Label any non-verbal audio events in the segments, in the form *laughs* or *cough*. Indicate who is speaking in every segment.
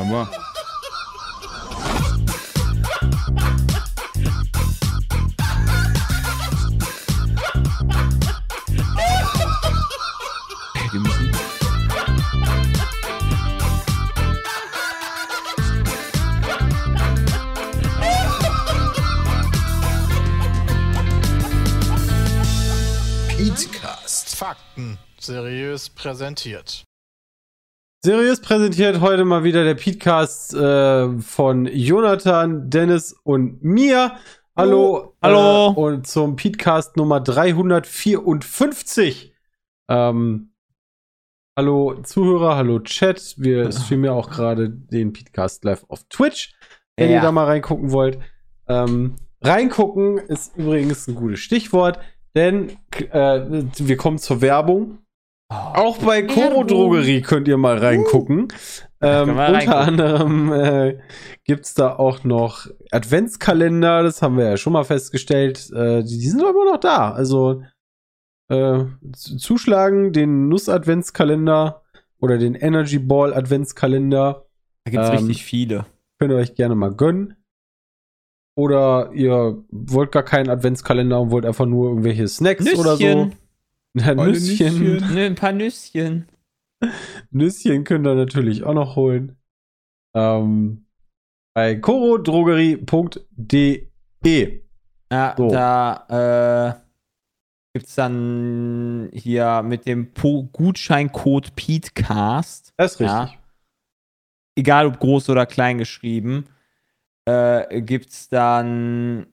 Speaker 1: Wunderbar.
Speaker 2: Fakten seriös präsentiert.
Speaker 3: Seriös präsentiert heute mal wieder der Podcast äh, von Jonathan, Dennis und mir. Hallo.
Speaker 1: Hallo.
Speaker 3: Äh, und zum Podcast Nummer 354. Ähm, hallo Zuhörer, hallo Chat. Wir streamen ja auch gerade den Podcast live auf Twitch, wenn
Speaker 1: Ja.
Speaker 3: ihr da mal reingucken wollt. Ähm, reingucken ist übrigens ein gutes Stichwort, denn äh, wir kommen zur Werbung. Auch bei Koro Drogerie könnt ihr mal reingucken. Ähm,
Speaker 1: können wir
Speaker 3: unter
Speaker 1: reingucken.
Speaker 3: anderem äh, gibt es da auch noch Adventskalender, das haben wir ja schon mal festgestellt. Äh, die, die sind aber noch da. Also äh, zuschlagen, den Nuss-Adventskalender oder den Energy Ball Adventskalender
Speaker 1: Da gibt's
Speaker 3: Ähm,
Speaker 1: richtig viele.
Speaker 3: könnt ihr euch gerne mal gönnen. Oder ihr wollt gar keinen Adventskalender und wollt einfach nur irgendwelche Snacks oder so. Ja,
Speaker 1: Kleine
Speaker 3: Nüsschen.
Speaker 1: Nüsschen. Nö, ein paar Nüsschen. *laughs*
Speaker 3: Nüsschen könnt ihr natürlich auch noch holen. Ähm, bei korodrogerie.de.
Speaker 1: Ja,
Speaker 3: So.
Speaker 1: da äh, gibt's dann hier mit dem po Gutscheincode PETECAST,
Speaker 3: Das ist
Speaker 1: Ja.
Speaker 3: richtig.
Speaker 1: egal ob groß oder klein geschrieben, äh, gibt's dann.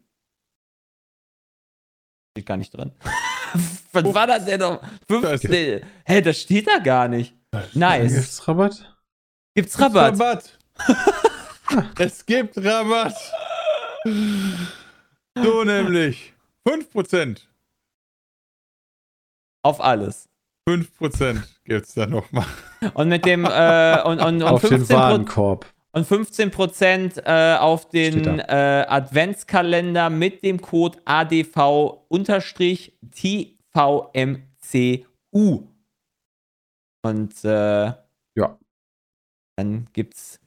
Speaker 1: Steht gar nicht drin. *laughs* Was war das denn noch? 15. Hä, das steht da gar nicht. Nice.
Speaker 3: Gibt's Rabatt?
Speaker 1: Gibt's Rabatt?
Speaker 4: Rabatt. *laughs* es gibt Rabatt. So nämlich. 5%.
Speaker 1: Auf alles.
Speaker 4: 5% gibt's da nochmal.
Speaker 1: Und mit dem äh, und, und, und
Speaker 3: Auf den
Speaker 1: 15 Pro-
Speaker 3: Warenkorb.
Speaker 1: Und 15% äh, auf den äh, Adventskalender mit dem Code ADV-TVMCU. Und äh,
Speaker 3: Ja.
Speaker 1: dann gibt's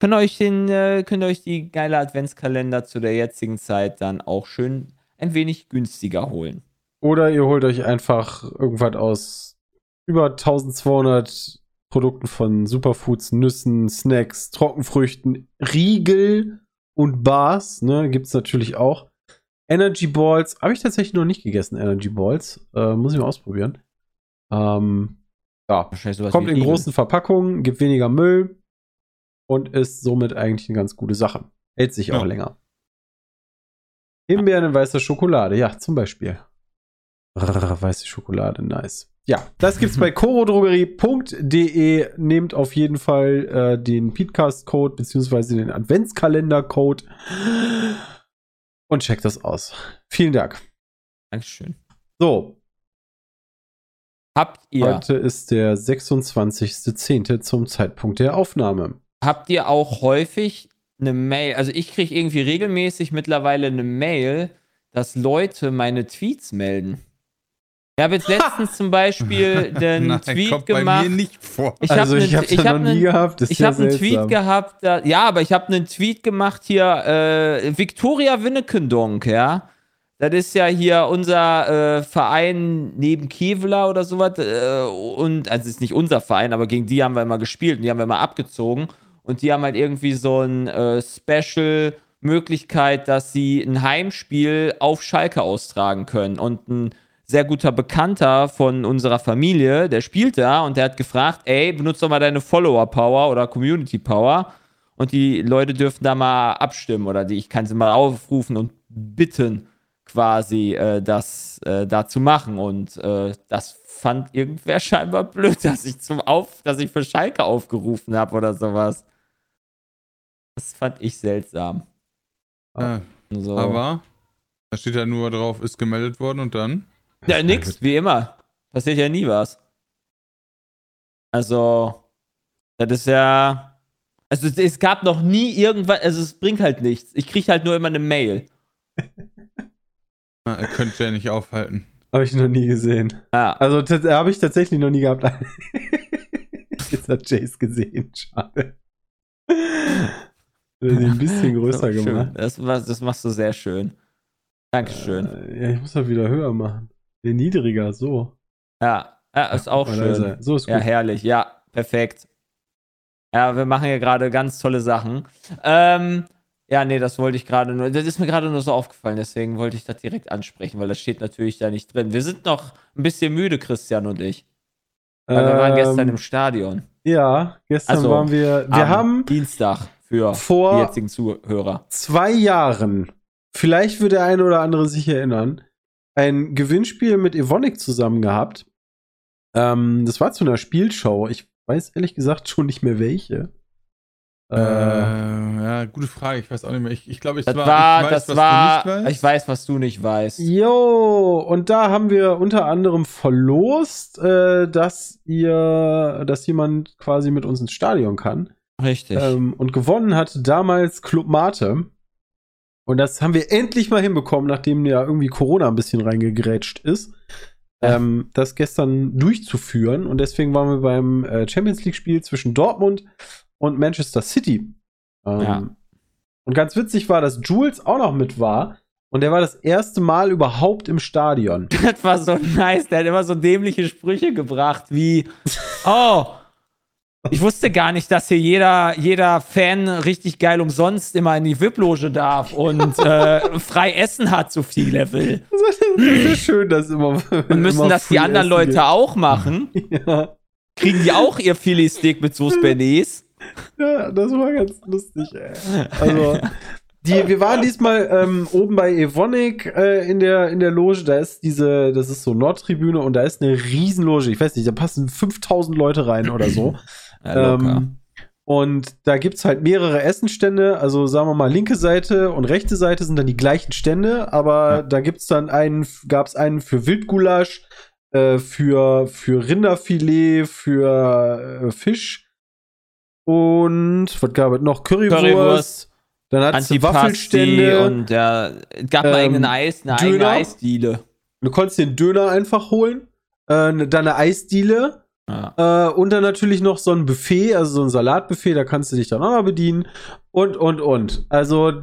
Speaker 1: könnt ihr euch den äh, könnt ihr euch die geile Adventskalender zu der jetzigen Zeit dann auch schön ein wenig günstiger holen.
Speaker 3: Oder ihr holt euch einfach irgendwas aus über 1200 Produkten von Superfoods, Nüssen, Snacks, Trockenfrüchten, Riegel und Bars. Ne, gibt's natürlich auch. Energy Balls. Habe ich tatsächlich noch nicht gegessen, Energy Balls. Äh, muss ich mal ausprobieren. Ähm, ja, kommt in großen Verpackungen, gibt weniger Müll und ist somit eigentlich eine ganz gute Sache. Hält sich auch
Speaker 4: Ja.
Speaker 3: länger. Himbeeren in weißer Schokolade, ja, zum Beispiel. Brrr, weiße Schokolade, nice. Ja, das gibt's bei *laughs* korodrogerie.de. Nehmt auf jeden Fall äh, den Podcast-Code beziehungsweise den Adventskalender-Code und checkt das aus. Vielen Dank.
Speaker 1: Dankeschön.
Speaker 3: So,
Speaker 1: Habt ihr
Speaker 3: heute ist der 26.10. zum Zeitpunkt der Aufnahme.
Speaker 1: Habt ihr auch häufig eine Mail? Also ich kriege irgendwie regelmäßig mittlerweile eine Mail, dass Leute meine Tweets melden. Ich habe jetzt letztens *laughs* zum Beispiel den
Speaker 4: Nein,
Speaker 1: Tweet
Speaker 4: kommt bei
Speaker 1: gemacht.
Speaker 4: mir nicht vor.
Speaker 1: Ich
Speaker 3: also ich habe
Speaker 1: hab
Speaker 3: noch nie gehabt.
Speaker 1: Ich
Speaker 3: ja
Speaker 1: habe einen Tweet gehabt, da, ja, aber ich habe einen Tweet gemacht hier, äh, Victoria Winnekendonk, ja. Das ist ja hier unser äh, Verein neben Kevlar oder sowas. Äh, und, also ist nicht unser Verein, aber gegen die haben wir immer gespielt und die haben wir immer abgezogen. Und die haben halt irgendwie so ein äh, Special-Möglichkeit, dass sie ein Heimspiel auf Schalke austragen können. Und ein sehr guter Bekannter von unserer Familie, der spielt da und der hat gefragt, ey, benutzt doch mal deine Follower-Power oder Community-Power und die Leute dürfen da mal abstimmen oder die, ich kann sie mal aufrufen und bitten, quasi äh, das äh, da zu machen. Und äh, das fand irgendwer scheinbar blöd, *laughs* dass ich zum Auf, dass ich für Schalke aufgerufen habe oder sowas. Das fand ich seltsam.
Speaker 4: Äh,
Speaker 1: So.
Speaker 4: aber da steht ja nur drauf, ist gemeldet worden und dann.
Speaker 1: Ja, nix, wie immer. Passiert ja nie was. Also, das ist ja. Also, es, es gab noch nie irgendwas, also, es bringt halt nichts. Ich krieg halt nur immer eine Mail.
Speaker 4: Na, ihr könnt ja nicht aufhalten.
Speaker 3: Habe ich noch nie gesehen.
Speaker 1: Ja.
Speaker 3: Also habe ich tatsächlich noch nie gehabt. *laughs* Jetzt hat Jace gesehen. Schade. Ein bisschen größer
Speaker 1: Schön.
Speaker 3: gemacht.
Speaker 1: Das, machst- das machst du sehr schön. Dankeschön.
Speaker 3: Äh, Ja, ich muss halt wieder höher machen. Nee, niedriger, so.
Speaker 1: Ja, ja ist auch
Speaker 3: leiser.
Speaker 1: schön.
Speaker 3: So ist gut.
Speaker 1: Ja, herrlich. Ja, perfekt. Ja, wir machen hier gerade ganz tolle Sachen. Ähm, ja, nee, das wollte ich gerade nur. Das ist mir gerade nur so aufgefallen, deswegen wollte ich das direkt ansprechen, weil das steht natürlich da nicht drin. Wir sind noch ein bisschen müde, Christian und ich. Weil wir waren gestern
Speaker 3: Ähm,
Speaker 1: im Stadion.
Speaker 3: Ja, gestern
Speaker 1: Also,
Speaker 3: waren wir. Wir haben
Speaker 1: Dienstag für die
Speaker 3: vor
Speaker 1: jetzigen Zuhörer.
Speaker 3: zwei Jahren, vielleicht wird der eine oder andere sich erinnern, ein Gewinnspiel mit Evonik zusammen gehabt. Ähm, das war zu einer Spielshow. Ich weiß ehrlich gesagt schon nicht mehr welche.
Speaker 4: Äh,
Speaker 3: Äh,
Speaker 4: ja, gute Frage. Ich weiß auch nicht mehr. Ich, ich glaube, ich
Speaker 1: Das
Speaker 4: war,
Speaker 1: war,
Speaker 4: ich weiß,
Speaker 1: das
Speaker 4: was
Speaker 1: war,
Speaker 4: du nicht weißt.
Speaker 1: ich weiß, was du nicht weißt.
Speaker 3: Jo, und da haben wir unter anderem verlost, äh, dass ihr, dass jemand quasi mit uns ins Stadion kann.
Speaker 1: Richtig.
Speaker 3: Ähm, und gewonnen hat damals Club Mate. Und das haben wir endlich mal hinbekommen, nachdem ja irgendwie Corona ein bisschen reingegrätscht ist,
Speaker 1: Ja.
Speaker 3: ähm, das gestern durchzuführen. Und deswegen waren wir beim äh, Champions League-Spiel zwischen Dortmund und Manchester City. Ähm,
Speaker 1: Ja.
Speaker 3: Und ganz witzig war, dass Jules auch noch mit war. Und der war das erste Mal überhaupt im Stadion. *laughs*
Speaker 1: Das war so nice. Der hat immer so dämliche Sprüche gebracht wie: Oh, ich wusste gar nicht, dass hier jeder, jeder Fan richtig geil umsonst immer in die VIP-Loge darf und *laughs* äh, frei essen hat, so viel Level.
Speaker 3: Das ist so *laughs* schön, dass immer.
Speaker 1: Und müssen das die anderen Leute auch machen?
Speaker 3: Ja.
Speaker 1: Kriegen die auch ihr Filet-Steak mit Sauce Bernays?
Speaker 3: Ja, das war ganz lustig, ey. Also, die, wir waren diesmal ähm, oben bei Evonik äh, in, der, in der Loge. Da ist diese, das ist so Nordtribüne und da ist eine Riesenloge. Ich weiß nicht, da passen 5000 Leute rein oder so. *laughs*
Speaker 1: Ja,
Speaker 3: ähm, und da gibt's halt mehrere Essenstände. Also sagen wir mal, linke Seite und rechte Seite sind dann die gleichen Stände, aber
Speaker 1: Ja.
Speaker 3: da gibt's dann einen, gab's einen für Wildgulasch, äh, für, für Rinderfilet, für äh, Fisch und was gab es noch? Currywurst.
Speaker 1: Currywurst,
Speaker 3: Dann hat's
Speaker 1: Antipasti
Speaker 3: Waffelstände.
Speaker 1: und ja, es gab mal
Speaker 3: Ähm,
Speaker 1: eigenen Eis, eine eigene
Speaker 3: Döner.
Speaker 1: Eisdiele.
Speaker 3: Du konntest den Döner einfach holen. Äh, dann eine Eisdiele.
Speaker 1: Ja.
Speaker 3: Äh, und dann natürlich noch so ein Buffet, also so ein Salatbuffet, da kannst du dich dann auch noch bedienen. Und, und, und. Also,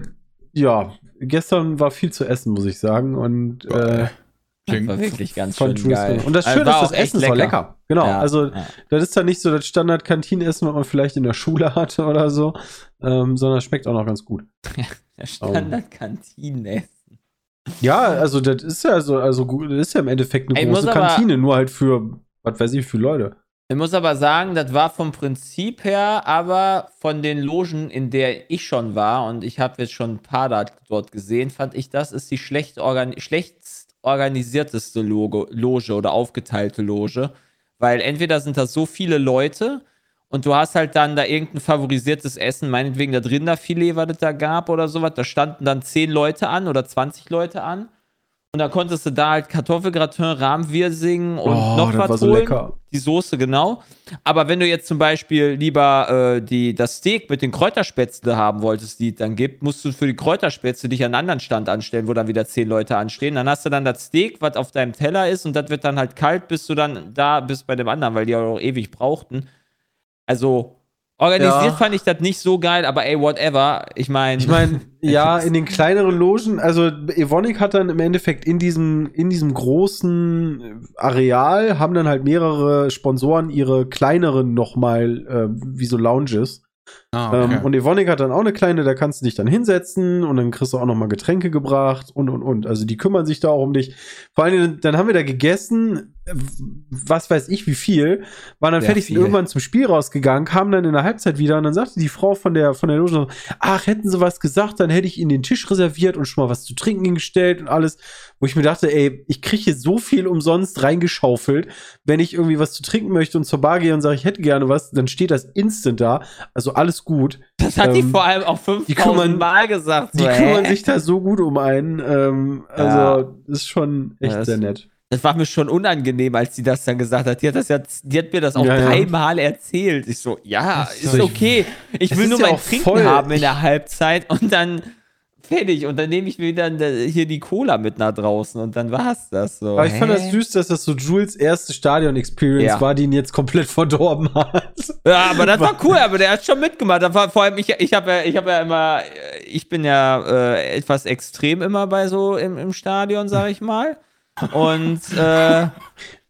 Speaker 3: ja, gestern war viel zu essen, muss ich sagen. Und äh,
Speaker 4: Klingt-
Speaker 1: war wirklich ganz schön geil.
Speaker 3: Und das
Speaker 1: Also
Speaker 3: Schöne
Speaker 1: war
Speaker 3: ist, das Essen ist auch lecker. Genau,
Speaker 1: Ja,
Speaker 3: also
Speaker 1: ja.
Speaker 3: das ist dann nicht so das Standard-Kantinenessen, was man vielleicht in der Schule *laughs* hatte oder so, ähm, sondern es schmeckt auch noch ganz gut. *laughs*
Speaker 1: Der Standard-Kantine.
Speaker 3: Ja, also das ist ja so, also gut, das ist ja im Endeffekt eine
Speaker 1: Ey,
Speaker 3: große Kantine, nur halt für, was weiß ich, für Leute.
Speaker 1: Ich muss aber sagen, das war vom Prinzip her, aber von den Logen, in der ich schon war, und ich habe jetzt schon ein paar dort gesehen, fand ich, das ist die schlecht organ schlechtst organisierteste Logo Loge oder aufgeteilte Loge. Weil entweder sind das so viele Leute und du hast halt dann da irgendein favorisiertes Essen, meinetwegen das Rinderfilet, was es da gab oder sowas. Da standen dann 10 Leute an oder 20 Leute an. Und da konntest du da halt Kartoffelgratin, Rahmwirsing und
Speaker 3: Oh,
Speaker 1: noch was
Speaker 3: so
Speaker 1: holen.
Speaker 3: lecker.
Speaker 1: Die Soße, genau. Aber wenn du jetzt zum Beispiel lieber äh, die, das Steak mit den Kräuterspätzle haben wolltest, die es dann gibt, musst du für die Kräuterspätzle dich an einen anderen Stand anstellen, wo dann wieder zehn Leute anstehen. Dann hast du dann das Steak, was auf deinem Teller ist, und das wird dann halt kalt, bis du dann da bist bei dem anderen, weil die auch ewig brauchten. Also, organisiert
Speaker 3: Ja.
Speaker 1: fand ich das nicht so geil, aber ey, whatever. Ich meine.
Speaker 3: Ich meine, *laughs* ja, in den kleineren Logen, also Evonik hat dann im Endeffekt in diesem, in diesem großen Areal, haben dann halt mehrere Sponsoren ihre kleineren nochmal, äh, wie so Lounges.
Speaker 4: Ah, okay.
Speaker 3: Ähm, und Evonik hat dann auch eine kleine, da kannst du dich dann hinsetzen und dann kriegst du auch nochmal Getränke gebracht und und und. Also die kümmern sich da auch um dich. Vor allem, dann haben wir da gegessen, was weiß ich wie viel, waren dann
Speaker 1: Sehr
Speaker 3: fertig, sind irgendwann zum Spiel rausgegangen, kamen dann in der Halbzeit wieder und dann sagte die Frau von der, von der Loge ach, hätten sie was gesagt, dann hätte ich ihnen den Tisch reserviert und schon mal was zu trinken hingestellt und alles. Wo ich mir dachte, ey, ich kriege hier so viel umsonst reingeschaufelt. Wenn ich irgendwie was zu trinken möchte und zur Bar gehe und sage, ich hätte gerne was, dann steht das instant da. Also alles gut.
Speaker 1: das hat die
Speaker 3: ähm,
Speaker 1: vor allem auch
Speaker 3: die kümmern-
Speaker 1: 5000 Mal gesagt.
Speaker 3: Die
Speaker 1: so,
Speaker 3: kümmern sich da so gut um einen. Ähm, also, ist schon echt
Speaker 1: Ja,
Speaker 3: sehr nett.
Speaker 1: Das war mir schon unangenehm, als sie das dann gesagt hat. Die hat, das ja, die hat mir das auch
Speaker 3: Ja, ja.
Speaker 1: dreimal erzählt. Ich so, ja, ist okay. Ich
Speaker 3: es
Speaker 1: will nur
Speaker 3: ja
Speaker 1: mein Trinken
Speaker 3: voll-
Speaker 1: haben in der Halbzeit und dann fertig. Und dann nehme ich mir dann äh, hier die Cola mit nach draußen und dann war's das so.
Speaker 3: Aber ich fand das
Speaker 1: Hä?
Speaker 3: süß, dass das so Jules erste Stadion-Experience
Speaker 1: Ja.
Speaker 3: war, die ihn jetzt komplett verdorben hat.
Speaker 1: Ja, aber das war *laughs* cool, aber der hat schon mitgemacht. War vor allem, ich, ich habe ja, ich hab ja immer, ich bin ja äh, etwas extrem immer bei so im, im Stadion, sag ich mal. Und äh,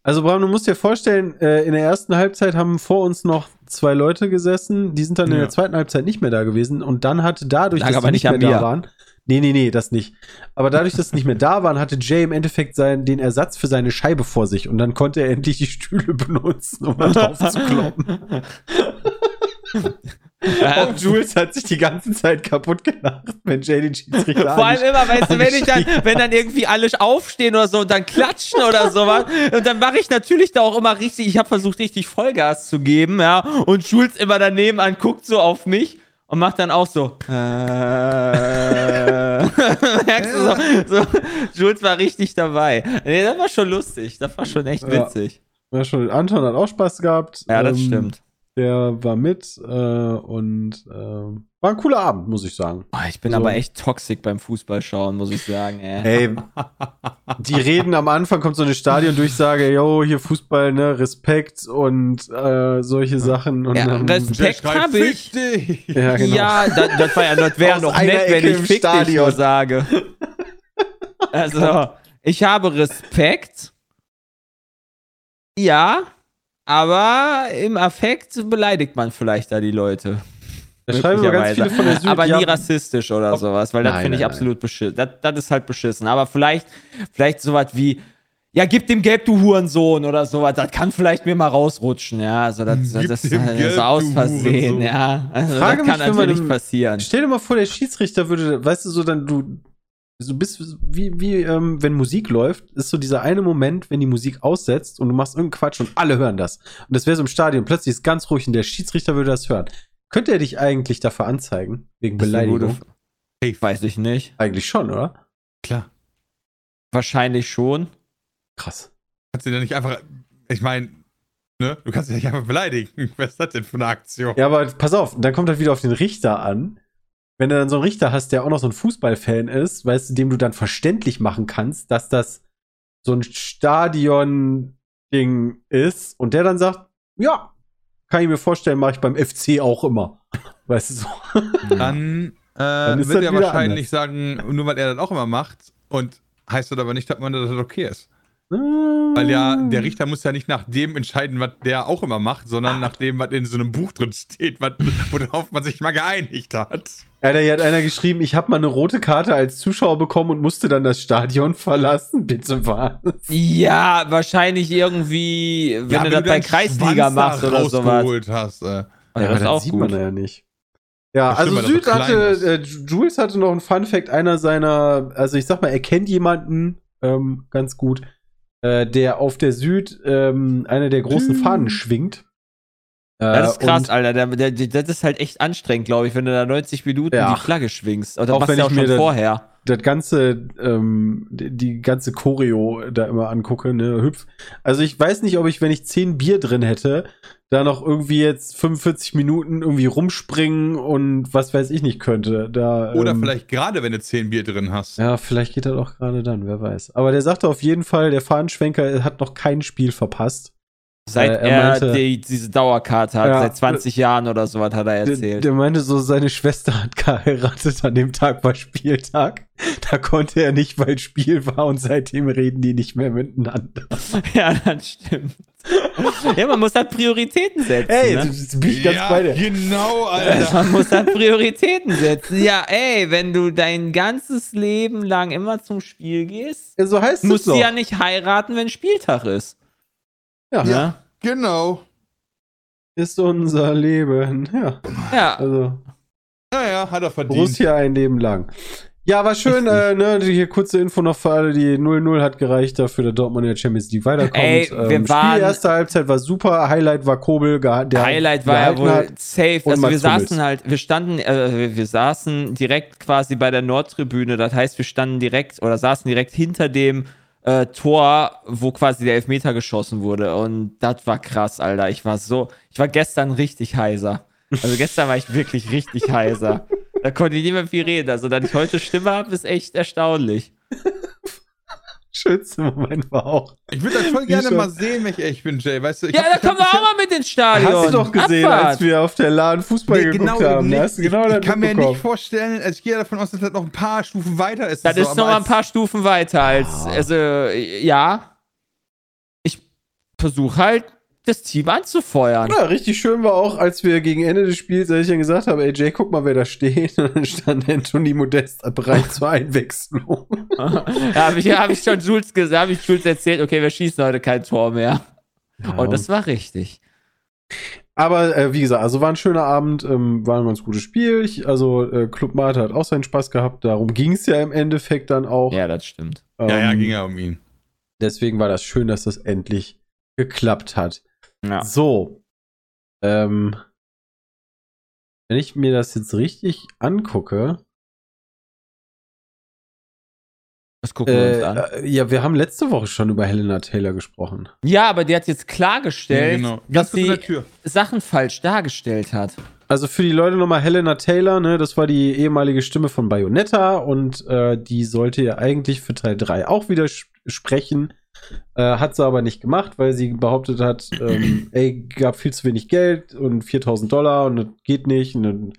Speaker 3: Also, Bram, du musst dir vorstellen, äh, in der ersten Halbzeit haben vor uns noch zwei Leute gesessen, die sind dann in
Speaker 4: Ja.
Speaker 3: der zweiten Halbzeit nicht mehr da gewesen und dann hatte dadurch,
Speaker 1: Lag
Speaker 3: dass die nicht mehr da
Speaker 1: mir.
Speaker 3: waren. Nee, nee, nee, das nicht. Aber dadurch, dass sie nicht mehr da waren, hatte Jay im Endeffekt sein, den Ersatz für seine Scheibe vor sich und dann konnte er endlich die Stühle benutzen, um da drauf zu kloppen. *laughs*
Speaker 1: Ja.
Speaker 3: Und Jules hat sich die ganze Zeit kaputt gelacht, wenn Jay den Schiedsrichter
Speaker 1: Vor allem immer, weißt du, wenn ich dann, wenn dann irgendwie alle aufstehen oder so und dann klatschen oder sowas, und dann mache ich natürlich da auch immer richtig, ich habe versucht, richtig Vollgas zu geben, ja, und Jules immer daneben an, guckt so auf mich und macht dann auch so. Äh, *laughs* merkst du so, so, Jules war richtig dabei. Nee, das war schon lustig, das war schon echt
Speaker 3: Ja.
Speaker 1: witzig.
Speaker 3: Ja, schon, Anton hat auch Spaß gehabt.
Speaker 1: Ja, das
Speaker 3: Ähm,
Speaker 1: stimmt.
Speaker 3: Der war mit äh, und äh, war ein cooler Abend, muss ich sagen.
Speaker 1: Oh, ich bin
Speaker 3: so.
Speaker 1: aber echt toxisch beim Fußballschauen, muss ich sagen, ey.
Speaker 3: Ey, die reden am Anfang, kommt so eine Stadiondurchsage, yo, hier Fußball, ne, Respekt und äh, solche Sachen. Und
Speaker 1: Ja,
Speaker 3: dann,
Speaker 1: Respekt hab ich.
Speaker 4: dich.
Speaker 3: ja, genau.
Speaker 1: Ja, das, das war ja, das wäre noch nett, wenn ich
Speaker 3: im
Speaker 1: fick dich
Speaker 3: Stadion.
Speaker 1: nur sage. Also, ich habe Respekt. Ja, aber im Affekt beleidigt man vielleicht da die Leute.
Speaker 3: Da schreiben immer ganz viele von der Süd.
Speaker 1: aber nie rassistisch oder sowas, weil das
Speaker 3: Nein,
Speaker 1: finde ich
Speaker 3: nein,
Speaker 1: absolut beschissen. Das, das ist halt beschissen. Aber vielleicht, vielleicht sowas wie, ja, gib dem Gelb, du Hurensohn oder sowas. Das kann vielleicht mir mal rausrutschen, ja. Also das,
Speaker 4: Gib
Speaker 1: das,
Speaker 4: dem
Speaker 1: das
Speaker 4: Gelb,
Speaker 1: so aus Versehen, ja. Also
Speaker 3: Frage
Speaker 1: das
Speaker 3: mich,
Speaker 1: kann
Speaker 3: man
Speaker 1: natürlich
Speaker 3: im-
Speaker 1: passieren.
Speaker 3: Stell dir mal vor, der Schiedsrichter würde, weißt du, so dann du, so bist wie, wie ähm, wenn Musik läuft, ist so dieser eine Moment, wenn die Musik aussetzt und du machst irgendeinen Quatsch und alle hören das. Und das wäre so im Stadion, plötzlich ist ganz ruhig und der Schiedsrichter würde das hören. Könnte er dich eigentlich dafür anzeigen? Wegen Beleidigung?
Speaker 1: gute F- Weiß ich nicht.
Speaker 3: Eigentlich schon, oder?
Speaker 4: Klar.
Speaker 1: Wahrscheinlich schon.
Speaker 3: Krass.
Speaker 4: Kannst du denn nicht einfach, ich meine, ne, du kannst dich nicht einfach beleidigen. *laughs* Was ist das denn für eine Aktion?
Speaker 3: Ja, aber pass auf, dann kommt das wieder auf den Richter an. Wenn du dann so einen Richter hast, der auch noch so ein Fußballfan ist, weißt du, dem du dann verständlich machen kannst, dass das so ein Stadion-Ding ist und der dann sagt, ja, kann ich mir vorstellen, mache ich beim FC auch immer. *laughs* Weißt du so?
Speaker 4: Dann, äh,
Speaker 3: ist
Speaker 4: wird er wahrscheinlich sagen, nur weil er das auch immer macht und heißt das aber nicht, dass man das okay ist. Weil ja, der Richter muss ja nicht nach dem entscheiden, was der auch immer macht, sondern nach dem, was in so einem Buch drin steht, was, worauf man sich mal geeinigt hat.
Speaker 3: Alter, hier hat einer geschrieben, ich habe mal eine rote Karte als Zuschauer bekommen und musste dann das Stadion verlassen. *laughs* Bitte was?
Speaker 1: Ja, wahrscheinlich irgendwie, wenn
Speaker 4: Ja,
Speaker 1: du das bei Kreisliga machst oder sowas.
Speaker 4: hast. Äh.
Speaker 1: Ja,
Speaker 3: Ja,
Speaker 1: das
Speaker 3: sieht
Speaker 1: gut.
Speaker 3: man ja nicht. Ja,
Speaker 4: Das
Speaker 3: also
Speaker 4: stimmt,
Speaker 3: Süd
Speaker 4: so
Speaker 3: hatte, äh, Jules hatte noch einen Fun Fact, einer seiner, also ich sag mal, er kennt jemanden ähm, ganz gut, äh, der auf der Süd ähm, eine der großen. Fahnen schwingt.
Speaker 1: Das ist krass,
Speaker 3: und
Speaker 1: Alter. Der, der, der, das ist halt echt anstrengend, glaube ich, wenn du da 90 Minuten
Speaker 3: Ja.
Speaker 1: die Flagge schwingst. Oder
Speaker 3: Auch wenn
Speaker 1: du ja auch
Speaker 3: ich mir das-
Speaker 1: vorher.
Speaker 3: das ganze, ähm, die, die ganze Choreo da immer angucke, ne, hüpf. Also ich weiß nicht, ob ich, wenn ich 10 Bier drin hätte, da noch irgendwie jetzt 45 Minuten irgendwie rumspringen und was weiß ich nicht könnte. Da,
Speaker 4: Oder
Speaker 3: ähm,
Speaker 4: vielleicht gerade, wenn du 10 Bier drin hast.
Speaker 3: Ja, vielleicht geht das auch gerade dann, wer weiß. Aber der sagte auf jeden Fall, der Fahnenschwenker hat noch kein Spiel verpasst.
Speaker 1: Seit
Speaker 3: Äh, er
Speaker 1: er,
Speaker 3: meinte-
Speaker 1: die, diese Dauerkarte hat,
Speaker 3: Ja.
Speaker 1: seit 20 Jahren oder so, was hat er
Speaker 3: Der,
Speaker 1: erzählt.
Speaker 3: der meinte so, seine Schwester hat geheiratet, an dem Tag war Spieltag. Da konnte er nicht, weil Spiel war und seitdem reden die nicht mehr miteinander. *laughs*
Speaker 1: ja, das stimmt. ja, man muss halt Prioritäten setzen.
Speaker 3: Ey,
Speaker 1: ne?
Speaker 3: jetzt bin ich ganz bei dir.
Speaker 4: genau, *laughs* Alter.
Speaker 1: Man muss halt Prioritäten setzen. Ja, ey, wenn du dein ganzes Leben lang immer zum Spiel gehst,
Speaker 3: Ja, so heißt
Speaker 1: musst
Speaker 3: es
Speaker 1: du ja nicht heiraten, wenn Spieltag ist.
Speaker 3: Ja.
Speaker 1: Ja.
Speaker 4: genau.
Speaker 3: Ist unser Leben. Ja,
Speaker 1: Ja.
Speaker 3: also
Speaker 4: Naja, hat er verdient.
Speaker 3: Borussia ein Leben lang. Ja, war schön, äh, ne, hier kurze Info noch für alle, die 0-0 hat gereicht dafür, der Dortmund in der Champions League weiterkommt.
Speaker 1: Ey, wir
Speaker 3: ähm,
Speaker 1: waren-
Speaker 3: Spiel erste Halbzeit war super, Highlight war Kobel, der
Speaker 1: Highlight war ja wohl
Speaker 3: hat.
Speaker 1: safe.
Speaker 3: und
Speaker 1: Also wir saßen halt, wir standen, äh, wir, wir saßen direkt quasi bei der Nordtribüne. Das heißt, wir standen direkt oder saßen direkt hinter dem äh, Tor, wo quasi der Elfmeter geschossen wurde. Und das war krass, Alter. Ich war so, ich war gestern richtig heiser. Also gestern war ich wirklich richtig heiser. Da konnte ich nicht mehr viel reden. Also, dass ich heute Stimme habe, ist echt erstaunlich.
Speaker 3: Schönste Moment war auch.
Speaker 4: Ich würde das voll gerne
Speaker 3: schon.
Speaker 4: mal sehen, wenn ich echt bin, Jay. Weißt du, ich
Speaker 1: Ja, da kommen wir auch mal mit ins Stadion.
Speaker 3: Hast du doch gesehen,
Speaker 1: Abfahrt.
Speaker 3: als wir auf der Laden Fußball
Speaker 4: Nee,
Speaker 3: geguckt
Speaker 4: genau,
Speaker 3: haben.
Speaker 4: nicht.
Speaker 3: Genau
Speaker 4: ich,
Speaker 3: das
Speaker 4: ich kann mir nicht vorstellen, also ich gehe davon aus, dass das noch ein paar Stufen weiter ist.
Speaker 1: Das
Speaker 4: so,
Speaker 1: ist noch mal ein paar Stufen weiter als, also, ja. Ich versuche halt, das Team anzufeuern.
Speaker 3: Ja, richtig schön war auch, als wir gegen Ende des Spiels, als ich dann gesagt habe, ey Jay, guck mal, wer da steht. *laughs* Und dann stand Anthony Modest bereit zur Einwechslung. *laughs*
Speaker 1: da habe ich, hab ich schon Jules gesagt, habe ich Jules erzählt, okay, wir schießen heute kein Tor mehr. Und das war richtig.
Speaker 3: Aber äh, wie gesagt, also war ein schöner Abend, ähm, war ein ganz gutes Spiel. Ich, also äh, Club Mate hat auch seinen Spaß gehabt. Darum ging es ja im Endeffekt dann auch.
Speaker 1: Ja, das stimmt.
Speaker 3: Ähm,
Speaker 4: Ja, ja, ging ja um ihn.
Speaker 3: Deswegen war das schön, dass das endlich geklappt hat.
Speaker 1: Ja.
Speaker 3: So. Ähm, wenn ich mir das jetzt richtig angucke,
Speaker 1: Das gucken wir uns
Speaker 3: äh,
Speaker 1: an.
Speaker 3: äh, ja, wir haben letzte Woche schon über Helena Taylor gesprochen.
Speaker 1: Ja, aber die hat jetzt klargestellt,
Speaker 4: genau.
Speaker 1: dass sie. Sachen falsch dargestellt hat.
Speaker 3: Also für die Leute nochmal Helena Taylor, ne, das war die ehemalige Stimme von Bayonetta und äh, die sollte ja eigentlich für Teil 3 auch wieder sprechen. Äh, hat sie aber nicht gemacht, weil sie behauptet hat, ähm, *clears throat* ey, gab viel zu wenig Geld und 4000 Dollar und das geht nicht. Und dann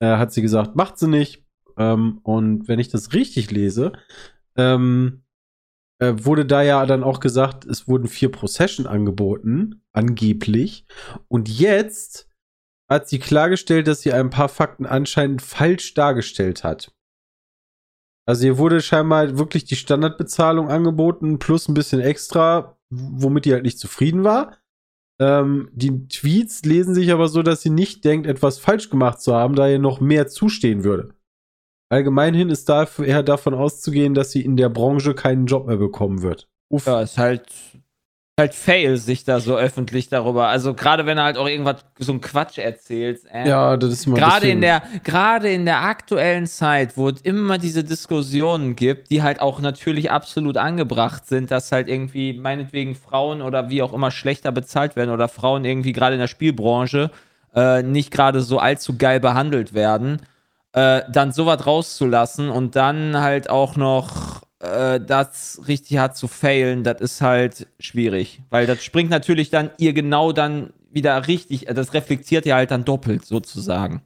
Speaker 3: äh, hat sie gesagt, macht sie nicht. Ähm, und wenn ich das richtig lese, ähm, äh, wurde da ja dann auch gesagt, es wurden vier pro Session angeboten, angeblich. Und jetzt hat sie klargestellt, dass sie ein paar Fakten anscheinend falsch dargestellt hat. Also ihr wurde scheinbar wirklich die Standardbezahlung angeboten, plus ein bisschen extra, womit die halt nicht zufrieden war. Ähm, die Tweets lesen sich aber so, dass sie nicht denkt, etwas falsch gemacht zu haben, da ihr noch mehr zustehen würde. Allgemeinhin ist dafür eher davon auszugehen, dass sie in der Branche keinen Job mehr bekommen wird. Uff.
Speaker 1: Ja, ist halt, halt fail, sich da so öffentlich darüber. Also gerade wenn er halt auch irgendwas, so ein Quatsch erzählt. Äh,
Speaker 3: Ja, das ist ein
Speaker 1: Gerade in der, gerade in der aktuellen Zeit, wo es immer diese Diskussionen gibt, die halt auch natürlich absolut angebracht sind, dass halt irgendwie meinetwegen Frauen oder wie auch immer schlechter bezahlt werden oder Frauen irgendwie gerade in der Spielbranche äh, nicht gerade so allzu geil behandelt werden, äh, dann sowas rauszulassen und dann halt auch noch äh, das richtig hart zu failen, das ist halt schwierig. Weil das springt natürlich dann ihr genau dann wieder richtig, äh, das reflektiert ja halt dann doppelt sozusagen.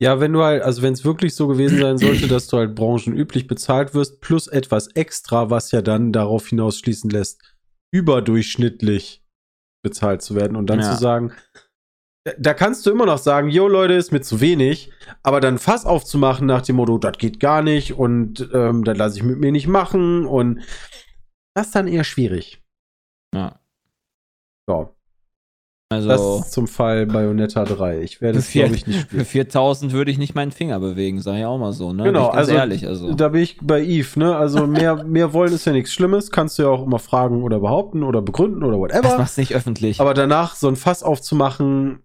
Speaker 3: Ja, wenn du halt, also wenn es wirklich so gewesen sein sollte, dass du halt branchenüblich bezahlt wirst, plus etwas extra, was ja dann darauf hinausschließen lässt, überdurchschnittlich bezahlt zu werden und dann
Speaker 1: Ja.
Speaker 3: zu sagen, da- kannst du immer noch sagen, yo Leute, ist mir zu wenig, aber dann Fass aufzumachen nach dem Motto, das geht gar nicht und ähm, das lasse ich mit mir nicht machen und das ist dann eher schwierig.
Speaker 1: Ja.
Speaker 3: Ja,
Speaker 1: Also
Speaker 3: das zum Fall Bayonetta 3. Ich werde es,
Speaker 1: Für
Speaker 3: glaube ich, nicht
Speaker 1: für
Speaker 3: spielen.
Speaker 1: 4000 würde ich nicht meinen Finger bewegen, sag ich auch mal so, ne?
Speaker 3: Genau, also,
Speaker 1: ehrlich, also.
Speaker 3: Da bin ich bei Eve, ne? Also mehr, *laughs* mehr wollen ist ja nichts Schlimmes. Kannst du ja auch immer fragen oder behaupten oder begründen oder
Speaker 1: Das
Speaker 3: whatever.
Speaker 1: mach's nicht öffentlich.
Speaker 3: Aber danach so ein Fass aufzumachen,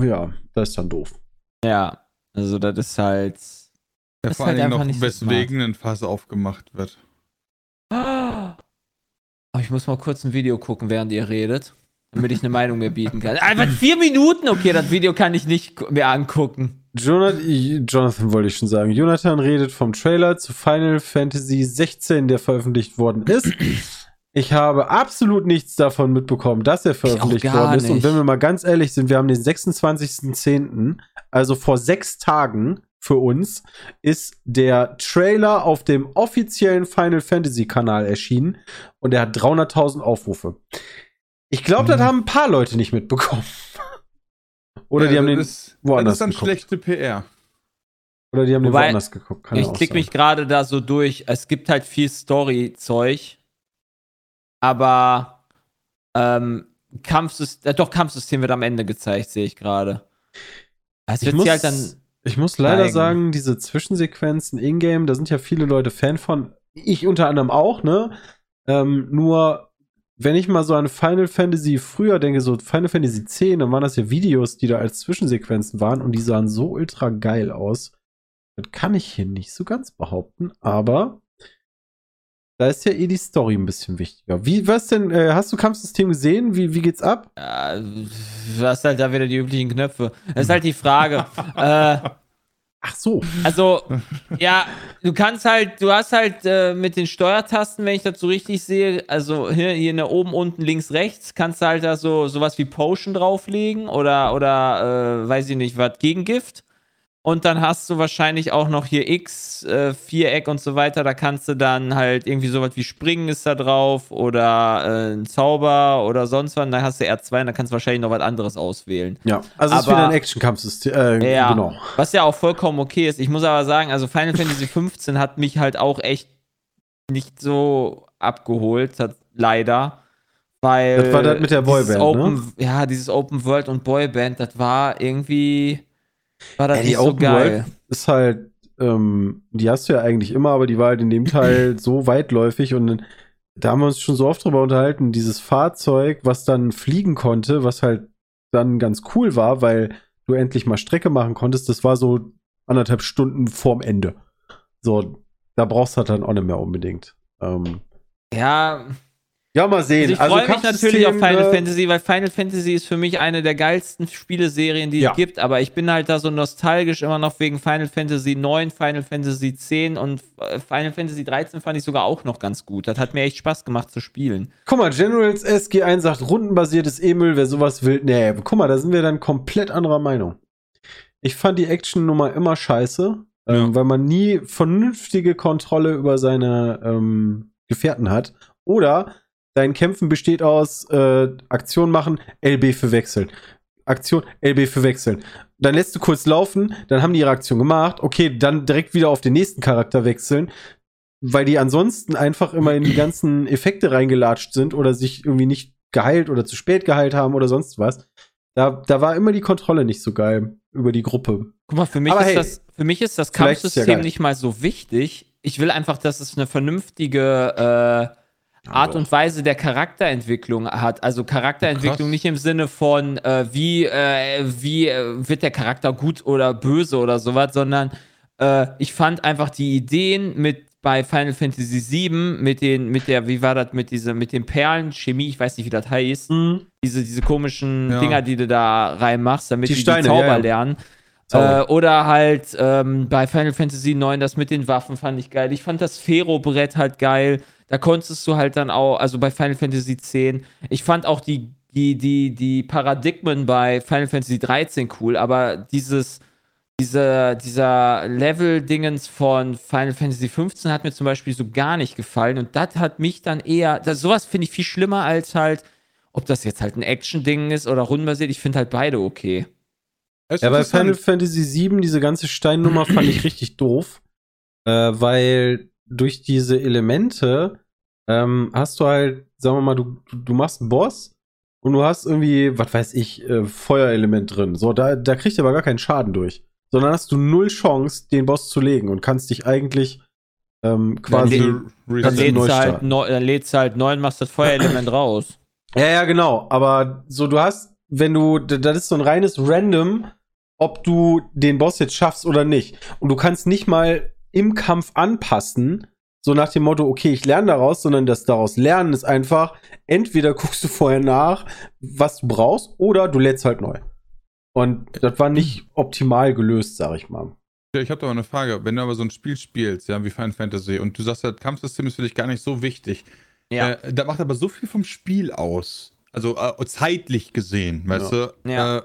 Speaker 3: ja, das ist dann doof.
Speaker 1: ja, also das ist halt.
Speaker 4: Ja,
Speaker 1: ist
Speaker 4: vor
Speaker 1: halt
Speaker 4: allen Dingen
Speaker 1: einfach
Speaker 4: noch,
Speaker 1: nicht so
Speaker 4: weswegen ein Fass aufgemacht wird.
Speaker 1: Oh, ich muss mal kurz ein Video gucken, während ihr redet, damit ich eine Meinung mir bieten kann. Einfach vier Minuten, okay, das Video kann ich nicht mir angucken.
Speaker 3: Jonathan, Jonathan wollte ich schon sagen. Jonathan redet vom Trailer zu Final Fantasy 16, der veröffentlicht worden ist. Ich habe absolut nichts davon mitbekommen, dass er veröffentlicht worden ist. Und
Speaker 1: nicht.
Speaker 3: wenn wir mal ganz ehrlich sind, wir haben den 26.10., also vor sechs Tagen für uns, ist der Trailer auf dem offiziellen Final Fantasy Kanal erschienen und er hat 300.000 Aufrufe. Ich glaube, das
Speaker 4: Mhm.
Speaker 3: haben ein paar Leute nicht mitbekommen. *laughs* Oder die
Speaker 4: Ja,
Speaker 3: haben den
Speaker 4: das ist,
Speaker 3: woanders
Speaker 4: Das ist dann
Speaker 3: geguckt.
Speaker 4: schlechte PR.
Speaker 3: Oder die haben
Speaker 1: Wobei,
Speaker 3: den woanders geguckt. Kann
Speaker 1: ich
Speaker 3: auch
Speaker 1: klick
Speaker 3: sein.
Speaker 1: mich gerade da so durch. Es gibt halt viel Story-Zeug, aber ähm, Kampfsystem, äh, doch Kampfsystem wird am Ende gezeigt, sehe ich gerade. Es
Speaker 3: Ich muss,
Speaker 1: halt dann.
Speaker 3: ich muss leider
Speaker 1: zeigen.
Speaker 3: sagen, diese Zwischensequenzen in-game, da sind ja viele Leute Fan von. Ich unter anderem auch, ne? Ähm, nur, wenn ich mal so an Final Fantasy früher denke, so Final Fantasy 10, dann waren das ja Videos, die da als Zwischensequenzen waren und die sahen so ultra geil aus. Das kann ich hier nicht so ganz behaupten, aber da ist ja eh die Story ein bisschen wichtiger. Wie, was denn, äh, hast du Kampfsystem gesehen? Wie, wie geht's ab?
Speaker 1: Ja, du hast halt da wieder die üblichen Knöpfe. Das ist halt die Frage. *laughs* äh,
Speaker 3: Ach so.
Speaker 1: Also, ja, du kannst halt, du hast halt äh, mit den Steuertasten, wenn ich das so richtig sehe, also hier, hier ne, oben, unten, links, rechts, kannst du halt da so sowas wie Potion drauflegen oder, oder äh, weiß ich nicht, was, Gegengift. Und dann hast du wahrscheinlich auch noch hier X, äh, Viereck und so weiter. Da kannst du dann halt irgendwie sowas wie Springen ist da drauf oder äh, ein Zauber oder sonst was. Und dann hast du R2 und dann kannst du wahrscheinlich noch was anderes auswählen.
Speaker 3: Ja, also es ist wieder ein Action-Kampfsystem. Äh,
Speaker 1: Ja,
Speaker 3: Genau.
Speaker 1: was ja auch vollkommen okay ist. Ich muss aber sagen, also Final *laughs* Fantasy 15 hat mich halt auch echt nicht so abgeholt, hat, leider. Weil
Speaker 3: Das war das mit der Boyband,
Speaker 1: Open,
Speaker 3: ne?
Speaker 1: Ja, dieses Open World und Boyband, das war irgendwie. War das
Speaker 3: die
Speaker 1: nicht so
Speaker 3: Open
Speaker 1: geil.
Speaker 3: World ist halt, ähm, die hast du ja eigentlich immer, aber die war halt in dem Teil *laughs* so weitläufig und da haben wir uns schon so oft drüber unterhalten, dieses Fahrzeug, was dann fliegen konnte, was halt dann ganz cool war, weil du endlich mal Strecke machen konntest, das war so anderthalb Stunden vorm Ende. So, da brauchst du halt dann auch nicht mehr unbedingt. Ähm,
Speaker 1: Ja,
Speaker 3: ja, mal sehen.
Speaker 1: also ich freue mich natürlich auf Final
Speaker 3: Kampfsystem,
Speaker 1: Fantasy, weil Final Fantasy ist für mich eine der geilsten Spieleserien, die
Speaker 3: Ja.
Speaker 1: es gibt. Aber ich bin halt da so nostalgisch immer noch wegen Final Fantasy 9, Final Fantasy 10 und äh, Final Fantasy 13 fand ich sogar auch noch ganz gut. Das hat mir echt Spaß gemacht zu spielen.
Speaker 3: Guck mal, Generals SG1 sagt, rundenbasiertes E-Müll, wer sowas will. Nee, guck mal, da sind wir dann komplett anderer Meinung. Ich fand die Action-Nummer immer scheiße,
Speaker 4: Ja.
Speaker 3: ähm, weil man nie vernünftige Kontrolle über seine ähm, Gefährten hat. Oder dein Kämpfen besteht aus äh, Aktion machen, LB für wechseln. Aktion, LB für wechseln. Dann lässt du kurz laufen, dann haben die ihre Aktion gemacht, okay, dann direkt wieder auf den nächsten Charakter wechseln, weil die ansonsten einfach immer in die ganzen Effekte reingelatscht sind oder sich irgendwie nicht geheilt oder zu spät geheilt haben oder sonst was. Da, da war immer die Kontrolle nicht so geil über die Gruppe.
Speaker 1: Guck mal, für mich,
Speaker 3: Aber
Speaker 1: ist,
Speaker 3: hey,
Speaker 1: das, für mich ist das
Speaker 3: ja
Speaker 1: Kampfsystem
Speaker 3: geil.
Speaker 1: nicht mal so wichtig. Ich will einfach, dass es eine vernünftige äh, Art und Weise der Charakterentwicklung hat. Also Charakterentwicklung
Speaker 4: Krass.
Speaker 1: nicht im Sinne von, äh, wie, äh, wie äh, wird der Charakter gut oder böse oder sowas, sondern äh, ich fand einfach die Ideen mit bei Final Fantasy VII mit den, mit der, wie war das, mit dieser, mit den Perlen, Chemie, ich weiß nicht, wie das heißt, diese, diese komischen
Speaker 4: Ja.
Speaker 1: Dinger, die du da reinmachst, damit
Speaker 3: Die
Speaker 1: die,
Speaker 3: Steine,
Speaker 1: die Zauber
Speaker 3: ja, ja.
Speaker 1: lernen. Äh, oder halt ähm, bei Final Fantasy IX das mit den Waffen fand ich geil. Ich fand das Fero-Brett halt geil. Da konntest du halt dann auch, also bei Final Fantasy X, ich fand auch die, die, die, die Paradigmen bei Final Fantasy 13 cool, aber dieses, diese, dieser Level-Dingens von Final Fantasy 15 hat mir zum Beispiel so gar nicht gefallen und das hat mich dann eher, das, sowas finde ich viel schlimmer als halt, ob das jetzt halt ein Action-Ding ist oder rundenbasiert, ich finde halt beide okay.
Speaker 3: Ja, bei. Final Fantasy VII, diese ganze Steinnummer fand ich richtig doof, äh, weil durch diese Elemente ähm, hast du halt, sagen wir mal, du, du- machst einen Boss und du hast irgendwie, was weiß ich, äh, Feuerelement drin. So, da, da kriegt er aber gar keinen Schaden durch. Sondern hast du null Chance, den Boss zu legen und kannst dich eigentlich ähm, quasi.
Speaker 1: le- Dann lädst
Speaker 3: neu
Speaker 1: du halt, neu, dann lädst du halt neu und machst das Feuerelement *clears throat* raus.
Speaker 3: Ja, ja, genau. Aber so, du hast, wenn du, das ist so ein reines Random, ob du den Boss jetzt schaffst oder nicht. Und du kannst nicht mal im Kampf anpassen, so nach dem Motto, okay, ich lerne daraus, sondern das daraus lernen ist einfach, entweder guckst du vorher nach, was du brauchst, oder du lädst halt neu. Und das war nicht optimal gelöst, sag ich mal.
Speaker 4: Ja, ich habe da mal eine Frage. Wenn du aber so ein Spiel spielst, ja, wie Final Fantasy, und du sagst, das Kampfsystem ist für dich gar nicht so wichtig,
Speaker 1: Ja.
Speaker 4: äh, da macht aber so viel vom Spiel aus. Also äh, zeitlich gesehen, weißt du?
Speaker 1: Ja.
Speaker 4: Äh,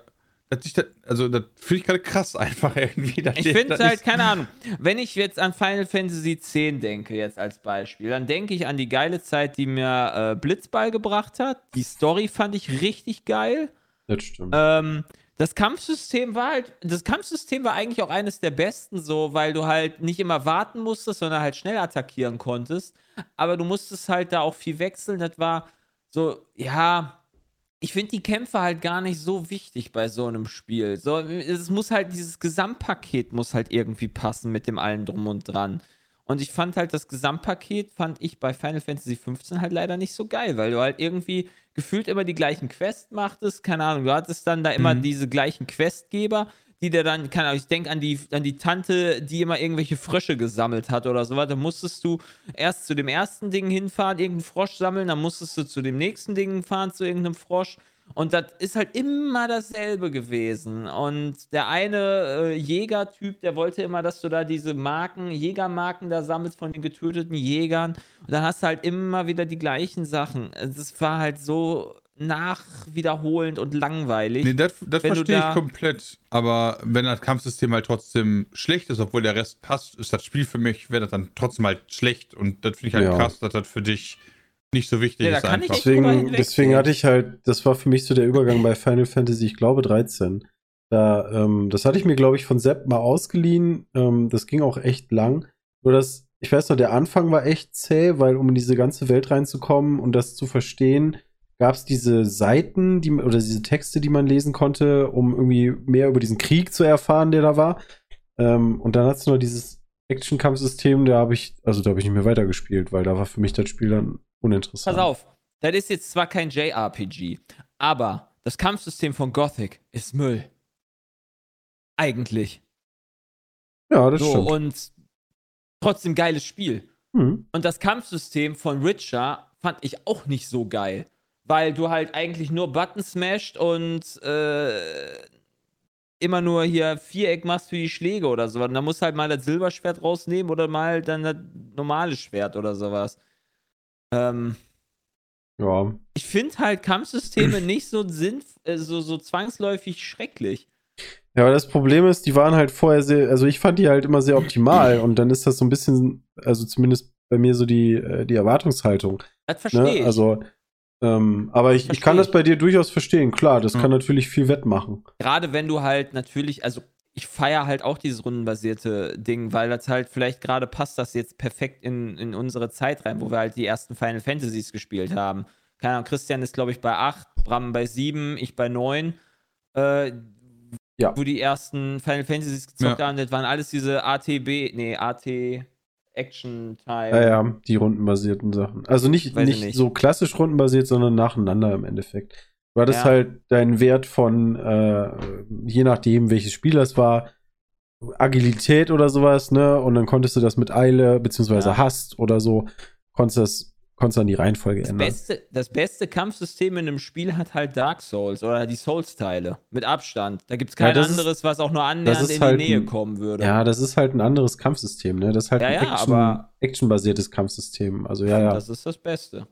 Speaker 4: da, also, das finde ich gerade krass einfach irgendwie. dass
Speaker 1: Ich finde
Speaker 4: das
Speaker 1: halt, keine Ahnung, wenn ich jetzt an Final Fantasy X denke, jetzt als Beispiel, dann denke ich an die geile Zeit, die mir äh, Blitzball gebracht hat. Die Story fand ich richtig geil.
Speaker 3: Das stimmt.
Speaker 1: Ähm, das Kampfsystem war halt, das Kampfsystem war eigentlich auch eines der besten so, weil du halt nicht immer warten musstest, sondern halt schnell attackieren konntest. Aber du musstest halt da auch viel wechseln. Das war so, ja, ich finde die Kämpfe halt gar nicht so wichtig bei so einem Spiel. So, es muss halt, dieses Gesamtpaket muss halt irgendwie passen mit dem allen drum und dran. Und ich fand halt das Gesamtpaket, fand ich bei Final Fantasy 15 halt leider nicht so geil, weil du halt irgendwie gefühlt immer die gleichen Quests machtest. Keine Ahnung, du hattest dann da immer
Speaker 4: Mhm.
Speaker 1: diese gleichen Questgeber, die dir dann, keine Ahnung, ich denke an die, an die Tante, die immer irgendwelche Frösche gesammelt hat oder sowas. Da musstest du erst zu dem ersten Ding hinfahren, irgendeinen Frosch sammeln, dann musstest du zu dem nächsten Ding fahren, zu irgendeinem Frosch. Und das ist halt immer dasselbe gewesen. Und der eine äh, Jägertyp, der wollte immer, dass du da diese Marken, Jägermarken da sammelst von den getöteten Jägern. Und dann hast du halt immer wieder die gleichen Sachen. Das war halt so nachwiederholend und langweilig.
Speaker 4: Nee, das, verstehe
Speaker 1: da-
Speaker 4: ich komplett. Aber wenn das Kampfsystem halt trotzdem schlecht ist, obwohl der Rest passt, ist das Spiel für mich, wäre das dann trotzdem halt schlecht. Und das finde ich halt
Speaker 3: Ja.
Speaker 4: krass, dass das für dich nicht so wichtig
Speaker 1: Ja, da
Speaker 4: ist
Speaker 1: kann ich
Speaker 4: einfach.
Speaker 3: Deswegen, deswegen hatte ich halt, das war für mich so der Übergang bei Final Fantasy, ich glaube 13. Da, ähm, das hatte ich mir, glaube ich, von Sepp mal ausgeliehen. Ähm, das ging auch echt lang. Nur das, ich weiß noch, der Anfang war echt zäh, weil um in diese ganze Welt reinzukommen und das zu verstehen, gab es diese Seiten, die oder diese Texte, die man lesen konnte, um irgendwie mehr über diesen Krieg zu erfahren, der da war. Ähm, und dann hat es noch dieses Action-Kampfsystem, da habe ich, also da habe ich nicht mehr weitergespielt, weil da war für mich das Spiel dann uninteressant.
Speaker 1: Pass auf, das ist jetzt zwar kein JRPG, aber das Kampfsystem von Gothic ist Müll. Eigentlich.
Speaker 3: Ja, das
Speaker 1: So,
Speaker 3: stimmt.
Speaker 1: und trotzdem geiles Spiel.
Speaker 3: Hm.
Speaker 1: Und das Kampfsystem von Witcher fand ich auch nicht so geil. Weil du halt eigentlich nur Button smasht und äh, immer nur hier Viereck machst für die Schläge oder so. Und dann musst du halt mal das Silberschwert rausnehmen oder mal dann das normale Schwert oder sowas. Ähm,
Speaker 3: Ja.
Speaker 1: ich finde halt Kampfsysteme nicht so, sinn, äh, so, so zwangsläufig schrecklich.
Speaker 3: Ja, aber das Problem ist, die waren halt vorher sehr, also ich fand die halt immer sehr optimal und dann ist das so ein bisschen, also zumindest bei mir so die, äh, die Erwartungshaltung.
Speaker 1: Das verstehe
Speaker 3: Ne?
Speaker 1: ich.
Speaker 3: Also, ähm, aber ich, ich kann das bei dir durchaus verstehen. Klar, das
Speaker 4: Ja.
Speaker 3: kann natürlich viel wettmachen.
Speaker 1: Gerade wenn du halt natürlich, also ich feiere halt auch dieses rundenbasierte Ding, weil das halt vielleicht gerade passt das jetzt perfekt in, in unsere Zeit rein, wo wir halt die ersten Final Fantasies gespielt haben. Keine Ahnung, Christian ist, glaube ich, bei 8, Bram bei 7, ich bei 9. Äh,
Speaker 3: Ja.
Speaker 1: Wo die ersten Final Fantasies gezockt
Speaker 4: Ja.
Speaker 1: haben, das waren alles diese ATB, nee, AT Action Time.
Speaker 3: Ja, ja, die rundenbasierten Sachen. Also nicht, nicht,
Speaker 1: nicht.
Speaker 3: so klassisch rundenbasiert, sondern nacheinander im Endeffekt. Du hattest
Speaker 1: Ja.
Speaker 3: halt deinen Wert von, äh, je nachdem, welches Spiel das war, Agilität oder sowas, ne? Und dann konntest du das mit Eile, beziehungsweise
Speaker 1: Ja.
Speaker 3: Hast oder so, konntest das, konntest dann die Reihenfolge
Speaker 1: Das
Speaker 3: ändern.
Speaker 1: beste, das beste Kampfsystem in einem Spiel hat halt Dark Souls oder die Souls-Teile. Mit Abstand. Da gibt es kein
Speaker 3: Ja, das ist-
Speaker 1: anderes, was auch nur annähernd in
Speaker 3: halt
Speaker 1: die Nähe
Speaker 3: ein-
Speaker 1: kommen würde.
Speaker 3: Ja, das ist halt ein anderes Kampfsystem, ne? Das ist halt
Speaker 1: Ja,
Speaker 3: ein
Speaker 1: ja,
Speaker 3: Action,
Speaker 1: aber-
Speaker 3: actionbasiertes Kampfsystem. Also ja, ja.
Speaker 1: Das ist das Beste.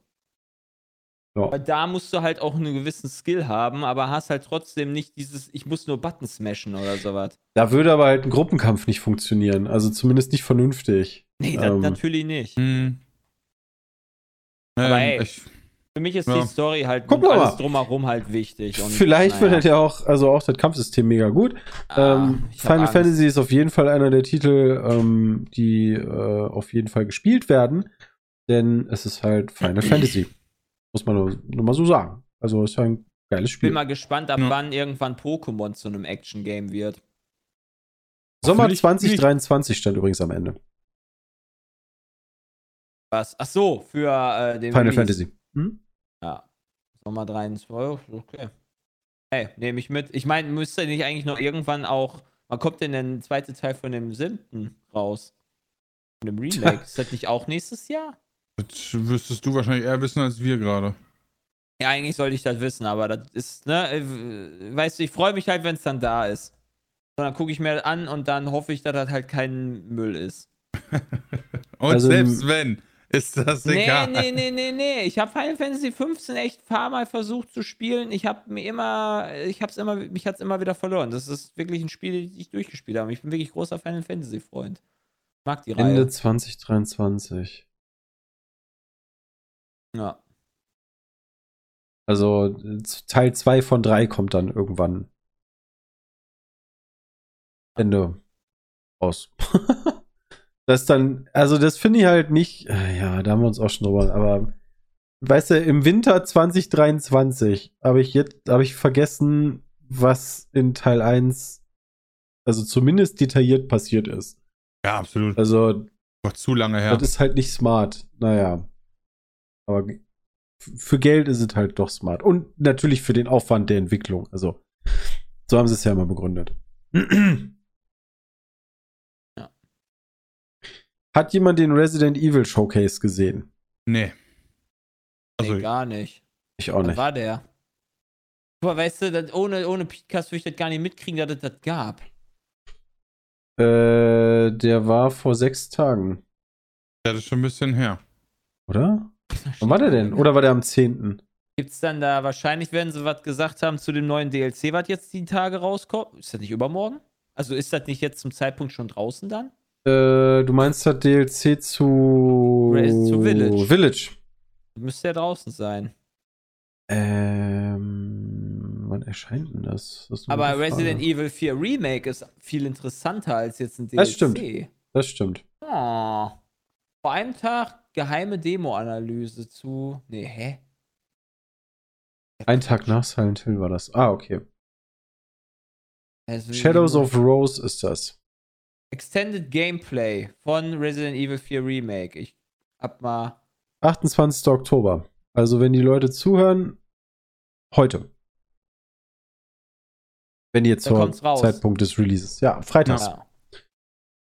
Speaker 3: ja.
Speaker 1: Weil da musst du halt auch einen gewissen Skill haben, aber hast halt trotzdem nicht dieses, ich muss nur Button smashen oder sowas.
Speaker 3: Da würde aber halt ein Gruppenkampf nicht funktionieren. Also zumindest nicht vernünftig.
Speaker 1: Nee,
Speaker 3: Ähm.
Speaker 1: natürlich nicht.
Speaker 4: Hm.
Speaker 1: Aber
Speaker 4: Ähm,
Speaker 1: ey,
Speaker 4: ich,
Speaker 1: Für mich ist
Speaker 4: Ja.
Speaker 1: die Story halt
Speaker 3: wir
Speaker 1: alles
Speaker 3: mal.
Speaker 1: drumherum halt wichtig. Und,
Speaker 3: Vielleicht
Speaker 1: naja,
Speaker 3: wird ja auch, also auch das Kampfsystem mega gut.
Speaker 1: ah,
Speaker 3: ähm, Final
Speaker 1: Angst.
Speaker 3: Fantasy ist auf jeden Fall einer der Titel, ähm, die äh, auf jeden Fall gespielt werden. Denn es ist halt Final *clears throat* Fantasy. Muss man nur, nur mal so sagen. Also es ist ein geiles
Speaker 1: Ich bin
Speaker 3: Spiel.
Speaker 1: mal gespannt, ab
Speaker 4: Ja.
Speaker 1: wann irgendwann Pokémon zu einem Action-Game wird.
Speaker 3: Sommer
Speaker 4: Hoffentlich
Speaker 3: 2023 stand übrigens am Ende.
Speaker 1: Was? Ach so, für äh, den
Speaker 3: Final
Speaker 1: Release.
Speaker 3: Fantasy. Hm?
Speaker 1: Ja. Sommer 23, okay. Hey, nehme ich mit. Ich meine, müsste nicht eigentlich noch irgendwann auch. Wann kommt denn der zweite Teil von dem siebten raus? Von dem Remake? Ist das nicht auch nächstes Jahr?
Speaker 4: das wüsstest du wahrscheinlich eher wissen als wir gerade.
Speaker 1: Ja, eigentlich sollte ich das wissen, aber das ist, ne, äh, weißt du, ich freue mich halt, wenn es dann da ist. Und dann gucke ich mir das an und dann hoffe ich, dass das halt kein Müll ist. *laughs*
Speaker 4: Und
Speaker 3: Also,
Speaker 4: selbst wenn, ist das
Speaker 1: Nee,
Speaker 4: egal.
Speaker 1: nee, nee, nee, nee. Ich habe Final Fantasy 15 echt ein paar Mal versucht zu spielen. Ich habe mir immer, ich hab's immer, mich hat's immer wieder verloren. Das ist wirklich ein Spiel, das ich durchgespielt habe. Ich bin wirklich großer Final Fantasy Freund. Ich mag die
Speaker 3: Ende
Speaker 1: Reihe.
Speaker 3: 2023.
Speaker 1: Ja.
Speaker 3: Also Teil 2 von 3 kommt dann irgendwann Ende raus. *laughs* das dann, also das finde ich halt nicht, äh, ja, da haben wir uns auch schon drüber, aber weißt du, im Winter 2023 habe ich jetzt, habe ich vergessen, was in Teil 1, also zumindest detailliert passiert ist.
Speaker 4: Ja, absolut.
Speaker 3: Also
Speaker 4: War zu lange her.
Speaker 3: das ist halt nicht smart. Naja. Aber für Geld ist es halt doch smart. Und natürlich für den Aufwand der Entwicklung. Also, so haben sie es ja immer begründet. *clears throat* Hat jemand den Resident Evil Showcase gesehen?
Speaker 4: nee. Also,
Speaker 1: nee, gar nicht.
Speaker 3: Ich auch nicht.
Speaker 1: war der? Aber weißt du, das, ohne, ohne Podcast würde ich das gar nicht mitkriegen, dass es das gab.
Speaker 3: Äh, der war vor sechs Tagen,
Speaker 4: Ja, das ist schon ein bisschen her.
Speaker 3: oder? Wann war der denn? Oder war der am 10.?
Speaker 1: Gibt es dann da, wahrscheinlich werden sie was gesagt haben zu dem neuen DLC, was jetzt die Tage rauskommt. Ist das nicht übermorgen? Also ist das nicht jetzt zum Zeitpunkt schon draußen dann?
Speaker 3: Äh, du meinst das DLC zu.
Speaker 1: Zu Village.
Speaker 3: Village.
Speaker 1: Müsste ja draußen sein.
Speaker 3: Ähm, wann erscheint denn das? das
Speaker 1: Aber Resident. Evil 4 Remake ist viel interessanter als jetzt ein DLC.
Speaker 3: Das stimmt. Das stimmt.
Speaker 1: Oh. Vor einem Tag geheime Demo-Analyse zu. Nee, hä?
Speaker 3: Ein Tag nach Silent Hill war das. Ah, okay.
Speaker 1: Also,
Speaker 3: Shadows of Rose ist das.
Speaker 1: Extended Gameplay von Resident Evil 4 Remake. Ich hab mal.
Speaker 3: 28. Oktober. Also, wenn die Leute zuhören, heute. Wenn ihr zum. Zeitpunkt des Releases. Ja, freitags.
Speaker 1: Ja.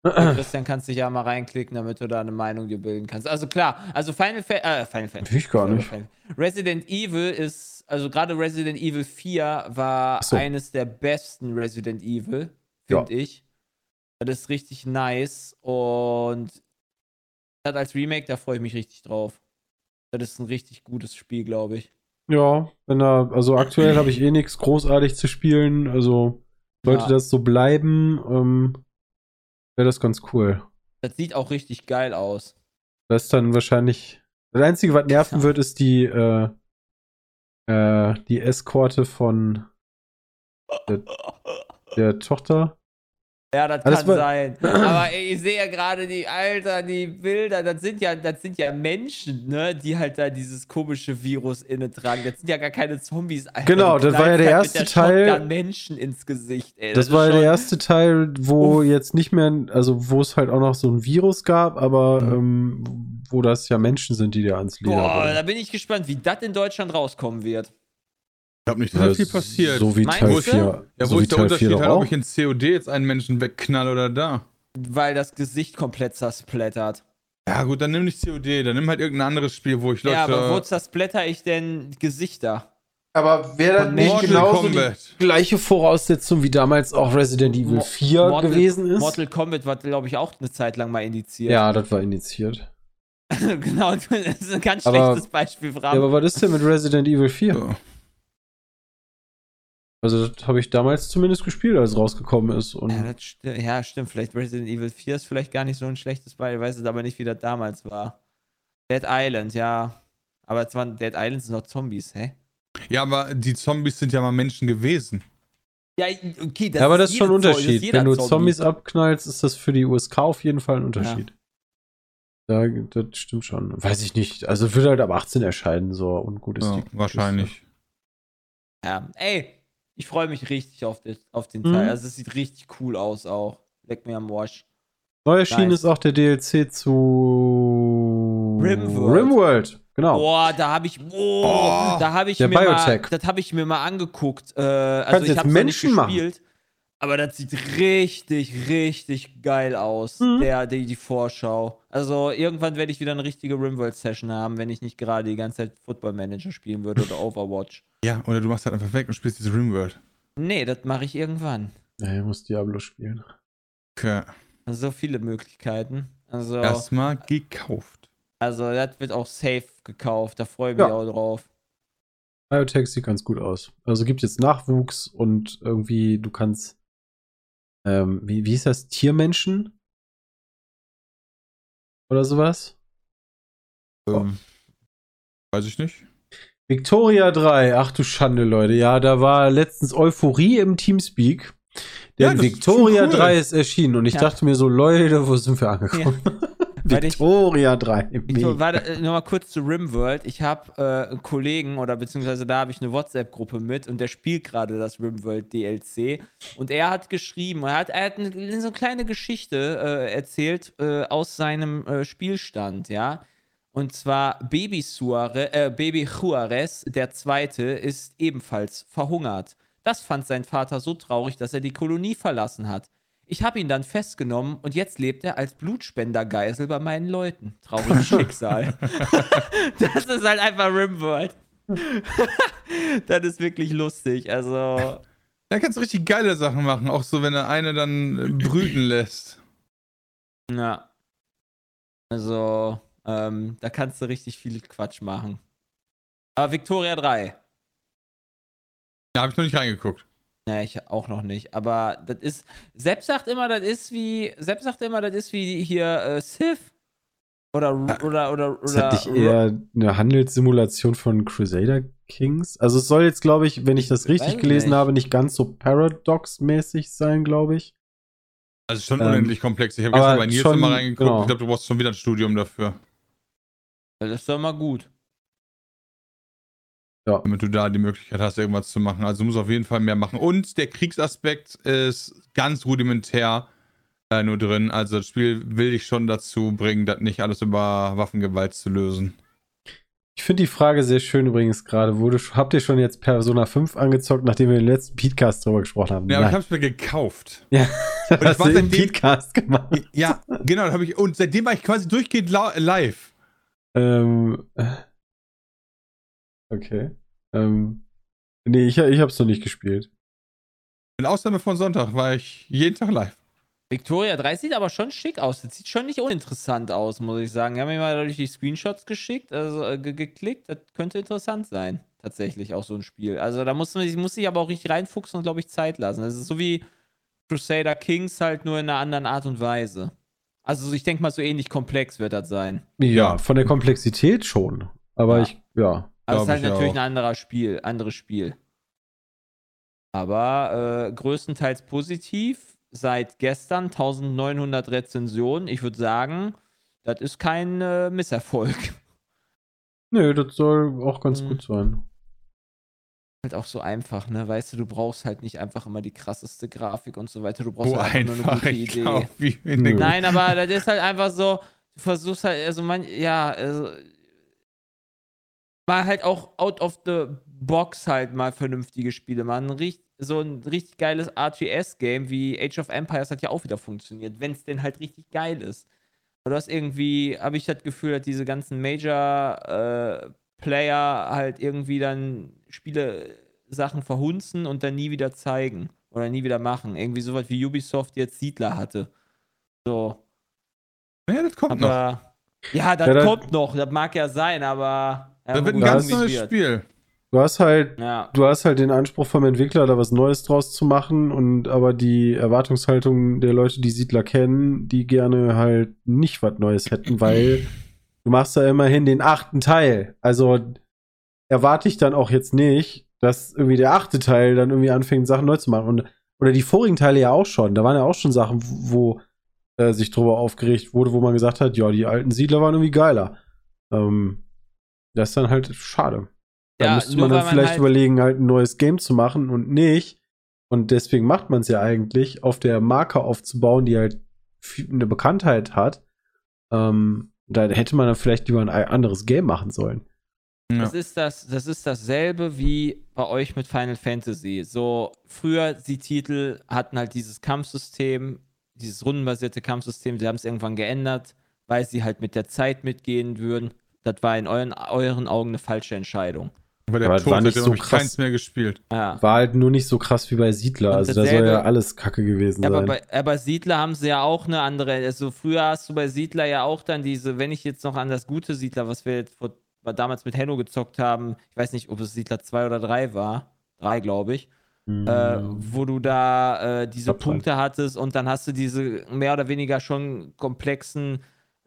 Speaker 1: Ja, Christian, kannst dich ja mal reinklicken, damit du da eine Meinung dir bilden kannst. Also klar, also Final Fantasy, äh, Final Fantasy.
Speaker 3: Ich gar nicht.
Speaker 1: Resident Evil ist, also gerade Resident Evil 4 war
Speaker 3: so.
Speaker 1: eines der besten Resident Evil,
Speaker 3: Ja.
Speaker 1: finde ich. Das ist richtig nice und das als Remake, da freue ich mich richtig drauf. Das ist ein richtig gutes Spiel, glaube ich.
Speaker 3: Ja, wenn er, also aktuell habe ich eh nichts großartig zu spielen. Also, sollte
Speaker 1: Ja.
Speaker 3: das so bleiben, ähm, wäre das ganz cool.
Speaker 1: Das sieht auch richtig geil aus.
Speaker 3: Das ist dann wahrscheinlich. Das Einzige, was nerven
Speaker 1: Ja.
Speaker 3: wird, ist die, äh, äh, die Eskorte von der, der Tochter.
Speaker 1: Ja, das
Speaker 3: Alles
Speaker 1: kann sein. *clears throat* Aber ich sehe ja gerade die, Alter, die Bilder, das sind ja, das sind ja Menschen, ne, die halt da dieses komische Virus inne tragen. Das sind ja gar keine Zombies, Alter.
Speaker 3: Genau, das war ja der
Speaker 1: halt
Speaker 3: erste Teil-
Speaker 1: Shotgun Menschen ins Gesicht, ey.
Speaker 3: Das,
Speaker 1: ist
Speaker 3: war ja der erste Teil, wo
Speaker 1: Uff.
Speaker 3: jetzt nicht mehr, also wo es halt auch noch so ein Virus gab, aber
Speaker 1: Mhm.
Speaker 3: ähm, wo das ja Menschen sind, die dir ans Leder
Speaker 1: Boah,
Speaker 3: wollen.
Speaker 1: da bin ich gespannt, wie das in Deutschland rauskommen wird.
Speaker 4: Ich glaube nicht, dass da
Speaker 3: Ja,
Speaker 4: viel passiert.
Speaker 3: So wie
Speaker 1: Meinst
Speaker 3: Teil
Speaker 1: du?
Speaker 3: 4.
Speaker 4: ja,
Speaker 3: so
Speaker 4: wo
Speaker 3: wie
Speaker 4: ist der
Speaker 3: Teil
Speaker 4: Unterschied
Speaker 3: 4 doch
Speaker 4: halt, ob ich in COD jetzt einen Menschen wegknall oder da?
Speaker 1: Weil das Gesicht komplett zersplattert.
Speaker 4: Ja, gut, dann nimm nicht COD, dann nimm halt irgendein anderes Spiel, wo ich Leute.
Speaker 1: Ja, aber wo zersplatter ich denn Gesichter?
Speaker 3: Aber wäre das nicht
Speaker 1: Mortal
Speaker 3: genauso
Speaker 4: Kombat.
Speaker 3: die gleiche Voraussetzung wie damals auch Resident Evil
Speaker 1: Mo-
Speaker 3: 4
Speaker 1: Mortal-
Speaker 3: gewesen ist?
Speaker 1: Mortal Kombat war, glaube ich, auch eine Zeit lang mal indiziert.
Speaker 3: ja, das war initiiert. *laughs*
Speaker 1: genau, das ist ein ganz
Speaker 3: Aber-
Speaker 1: schlechtes Beispiel,
Speaker 3: Ja,
Speaker 1: Bram.
Speaker 3: aber was ist denn mit Resident Evil 4?
Speaker 4: Ja.
Speaker 3: Also, das habe ich damals zumindest gespielt, als es rausgekommen ist. Und
Speaker 1: Ja, das sti ja, stimmt. Vielleicht Resident Evil 4 ist vielleicht gar nicht so ein schlechtes Beispiel. Ich weiß es aber nicht, wie das damals war. Dead Island, ja. Aber es waren Dead Island sind noch Zombies, hä?
Speaker 4: ja, aber die Zombies sind ja mal Menschen gewesen.
Speaker 1: Ja, okay, das
Speaker 3: ja, aber das ist schon ein
Speaker 1: ist
Speaker 3: Unterschied. Wenn du
Speaker 1: Zombie.
Speaker 3: Zombies abknallst, ist das für die USK auf jeden Fall ein Unterschied. Ja, das stimmt schon. Weiß ich nicht. Also wird halt ab 18 erscheinen, so und gut ist
Speaker 4: Ja,
Speaker 3: die
Speaker 4: wahrscheinlich.
Speaker 1: Ja, ey, ich freue mich richtig auf, das, auf den
Speaker 3: Mhm.
Speaker 1: Teil. Also es sieht richtig cool aus auch. Leck mir am Arsch.
Speaker 3: Neu erschienen
Speaker 1: Nice.
Speaker 3: ist auch der DLC zu
Speaker 1: Rimworld.
Speaker 3: Rimworld, genau.
Speaker 1: Boah, da habe ich, oh,
Speaker 4: Oh,
Speaker 1: da habe ich
Speaker 3: der
Speaker 1: mir mal,
Speaker 3: Biotech.
Speaker 1: das habe ich mir mal angeguckt. Äh, also
Speaker 3: Kannst
Speaker 1: ich habe nicht
Speaker 3: Menschen machen.
Speaker 1: Aber das sieht richtig, richtig geil aus.
Speaker 3: Mhm.
Speaker 1: Der, die, die Vorschau. Also irgendwann werde ich wieder eine richtige Rimworld Session haben, wenn ich nicht gerade die ganze Zeit Football Manager spielen würde oder Overwatch.
Speaker 4: Ja, oder du machst halt einfach weg und spielst diese Rimworld.
Speaker 1: Nee, das mache ich irgendwann.
Speaker 3: Ja, ihr müsst Diablo spielen.
Speaker 4: Okay.
Speaker 1: Also so viele Möglichkeiten. Also,
Speaker 4: Erstmal gekauft.
Speaker 1: also das wird auch safe gekauft. Da freue ich mich
Speaker 3: Ja.
Speaker 1: auch drauf.
Speaker 3: Biotech sieht ganz gut aus. Also gibt jetzt Nachwuchs und irgendwie, du kannst, ähm, wie, wie ist das? Tiermenschen? Oder sowas?
Speaker 4: Ähm, weiß ich nicht.
Speaker 3: Victoria 3, ach du Schande, Leute. Ja, da war letztens Euphorie im Teamspeak.
Speaker 4: Ja,
Speaker 3: Denn
Speaker 4: ist
Speaker 3: Victoria
Speaker 4: schon cool.
Speaker 3: 3 ist erschienen und ich
Speaker 1: Ja.
Speaker 3: dachte mir so, Leute, wo sind wir angekommen?
Speaker 1: Ich- *laughs*
Speaker 3: Victoria 3.
Speaker 1: Ich,
Speaker 3: mega.
Speaker 1: warte, äh, nochmal kurz zu Rimworld. Ich habe äh, einen Kollegen oder beziehungsweise da habe ich eine WhatsApp-Gruppe mit und der spielt gerade das Rimworld DLC. Und er hat geschrieben, er hat, er hat eine, so eine kleine Geschichte äh, erzählt äh, aus seinem äh, Spielstand, ja. Und zwar Baby, Suarez, äh, Baby Juarez, der Zweite, ist ebenfalls verhungert. Das fand sein Vater so traurig, dass er die Kolonie verlassen hat. Ich habe ihn dann festgenommen und jetzt lebt er als Blutspendergeisel bei meinen Leuten. Trauriges Schicksal. *laughs* das ist halt einfach Rimworld. *laughs* das ist wirklich lustig. Also.
Speaker 4: Da kannst du richtig geile Sachen machen, auch so, wenn er eine dann äh, brüten lässt.
Speaker 1: Ja. Also, ähm, da kannst du richtig viel Quatsch machen. Aber Victoria 3.
Speaker 4: Ja, habe ich noch nicht reingeguckt.
Speaker 1: Nee, ich auch noch nicht. Aber das ist. Sepp sagt immer, das ist wie. Sepp sagt immer, das ist wie hier äh, Sith. Oder, oder, oder,
Speaker 3: Ist
Speaker 1: oder.
Speaker 3: das nicht eher eine Handelssimulation von Crusader Kings? Also es soll jetzt, glaube ich, wenn ich das richtig
Speaker 1: Weiß
Speaker 3: gelesen
Speaker 1: nicht.
Speaker 3: habe, nicht ganz so Paradox-mäßig sein, glaube ich.
Speaker 4: Also schon
Speaker 3: Ähm,
Speaker 4: unendlich komplex. Ich habe gestern bei Nils
Speaker 3: schon-
Speaker 4: immer reingeguckt.
Speaker 3: genau.
Speaker 4: Ich glaube, du brauchst schon wieder ein Studium dafür,
Speaker 1: Das ist doch mal gut.
Speaker 4: Damit du da die Möglichkeit hast, irgendwas zu machen. Also du musst auf jeden Fall mehr machen. Und der Kriegsaspekt ist ganz rudimentär äh, nur drin. Also das Spiel will dich schon dazu bringen, das nicht alles über Waffengewalt zu lösen.
Speaker 3: Ich finde die Frage sehr schön übrigens gerade. Wurde, habt ihr schon jetzt Persona 5 angezockt, nachdem wir den letzten Podcast drüber gesprochen haben?
Speaker 4: Ja, aber ich habe es mir gekauft. *laughs*
Speaker 3: Ja, das
Speaker 4: ich
Speaker 3: hast
Speaker 4: war
Speaker 3: du
Speaker 4: seitdem-
Speaker 3: Podcast gemacht.
Speaker 4: Ja, genau, habe ich. Und seitdem war ich quasi durchgehend live.
Speaker 3: Ähm, äh, okay. Ähm, nee, ich, ich habe es noch nicht gespielt.
Speaker 4: In Ausnahme von Sonntag war ich jeden Tag live.
Speaker 1: Victoria 3 sieht aber schon schick aus. Das sieht schon nicht uninteressant aus, muss ich sagen. Wir haben mir mal durch die Screenshots geschickt, also äh, ge geklickt. Das könnte interessant sein. Tatsächlich auch so ein Spiel. Also da muss man sich, muss sich aber auch richtig reinfuchsen und, glaube ich, Zeit lassen. Das ist so wie Crusader Kings halt nur in einer anderen Art und Weise. Also ich denke mal, so ähnlich komplex wird das sein.
Speaker 3: Ja,
Speaker 4: Ja.
Speaker 3: von der Komplexität schon. Aber
Speaker 1: Ja.
Speaker 3: ich, ja.
Speaker 1: Also es ist halt
Speaker 4: ich
Speaker 1: natürlich
Speaker 4: auch.
Speaker 1: ein anderer Spiel, anderes Spiel. Aber äh, größtenteils positiv. Seit gestern 1900 Rezensionen. Ich würde sagen, das ist kein äh, Misserfolg.
Speaker 3: Nö, das soll auch ganz
Speaker 1: Mhm.
Speaker 3: gut sein.
Speaker 1: Halt auch so einfach, ne? Weißt du, du brauchst halt nicht einfach immer die krasseste Grafik und so weiter. Du brauchst halt einfach nur eine gute Idee.
Speaker 4: glaub,
Speaker 1: Nein, aber das ist halt einfach so, du versuchst halt, also man, ja, also mal halt auch out of the box halt mal vernünftige Spiele machen. Richt, so ein richtig geiles RTS-Game wie Age of Empires hat ja auch wieder funktioniert, wenn es denn halt richtig geil ist. Aber du hast irgendwie, habe ich das Gefühl, dass diese ganzen Major-Player halt irgendwie dann Spiele-Sachen verhunzen und dann nie wieder zeigen oder nie wieder machen. Irgendwie sowas wie Ubisoft jetzt Siedler hatte. So.
Speaker 4: Ja, das kommt noch.
Speaker 1: Aber ja, das
Speaker 3: Ja,
Speaker 1: kommt noch, das mag ja sein, aber. Ja,
Speaker 4: Das wird ein ganz neues
Speaker 1: wird.
Speaker 4: Spiel.
Speaker 3: Du hast halt,
Speaker 1: Ja.
Speaker 3: du hast halt den Anspruch vom Entwickler, da was Neues draus zu machen und aber die Erwartungshaltung der Leute, die Siedler kennen, die gerne halt nicht was Neues hätten, weil du machst da immerhin den achten Teil. Also erwarte ich dann auch jetzt nicht, dass irgendwie der achte Teil dann irgendwie anfängt, Sachen neu zu machen. Und, oder die vorigen Teile ja auch schon. Da waren ja auch schon Sachen, wo äh, sich drüber aufgeregt wurde, wo man gesagt hat, ja, die alten Siedler waren irgendwie geiler. Ähm, das ist dann halt schade. Da
Speaker 1: Ja,
Speaker 3: müsste man dann vielleicht
Speaker 1: halt-
Speaker 3: überlegen, halt ein neues Game zu machen und nicht. Und deswegen macht man es ja eigentlich, auf der Marke aufzubauen, die halt eine Bekanntheit hat. Ähm, da hätte man dann vielleicht lieber ein anderes Game machen sollen.
Speaker 4: Ja.
Speaker 1: Das ist das, das ist dasselbe wie bei euch mit Final Fantasy. So, früher die Titel hatten halt dieses Kampfsystem, dieses rundenbasierte Kampfsystem, sie haben es irgendwann geändert, weil sie halt mit der Zeit mitgehen würden. Das war in euren, euren Augen eine falsche Entscheidung.
Speaker 4: Aber der
Speaker 3: Aber
Speaker 4: Tod
Speaker 3: war nicht so krass.
Speaker 4: keins mehr gespielt.
Speaker 1: Ja.
Speaker 3: War halt nur nicht so krass wie bei Siedler.
Speaker 1: Und
Speaker 3: Also da soll ja alles Kacke gewesen
Speaker 1: Ja, aber
Speaker 3: sein.
Speaker 1: bei, aber Siedler haben sie ja auch eine andere. Also früher hast du bei Siedler ja auch dann diese, wenn ich jetzt noch an das gute Siedler, was wir jetzt vor, damals mit Henno gezockt haben, ich weiß nicht, ob es Siedler 2 oder 3 war. 3, glaube ich.
Speaker 3: Hm.
Speaker 1: äh, wo du da äh, diese. Punkte hattest und dann hast du diese mehr oder weniger schon komplexen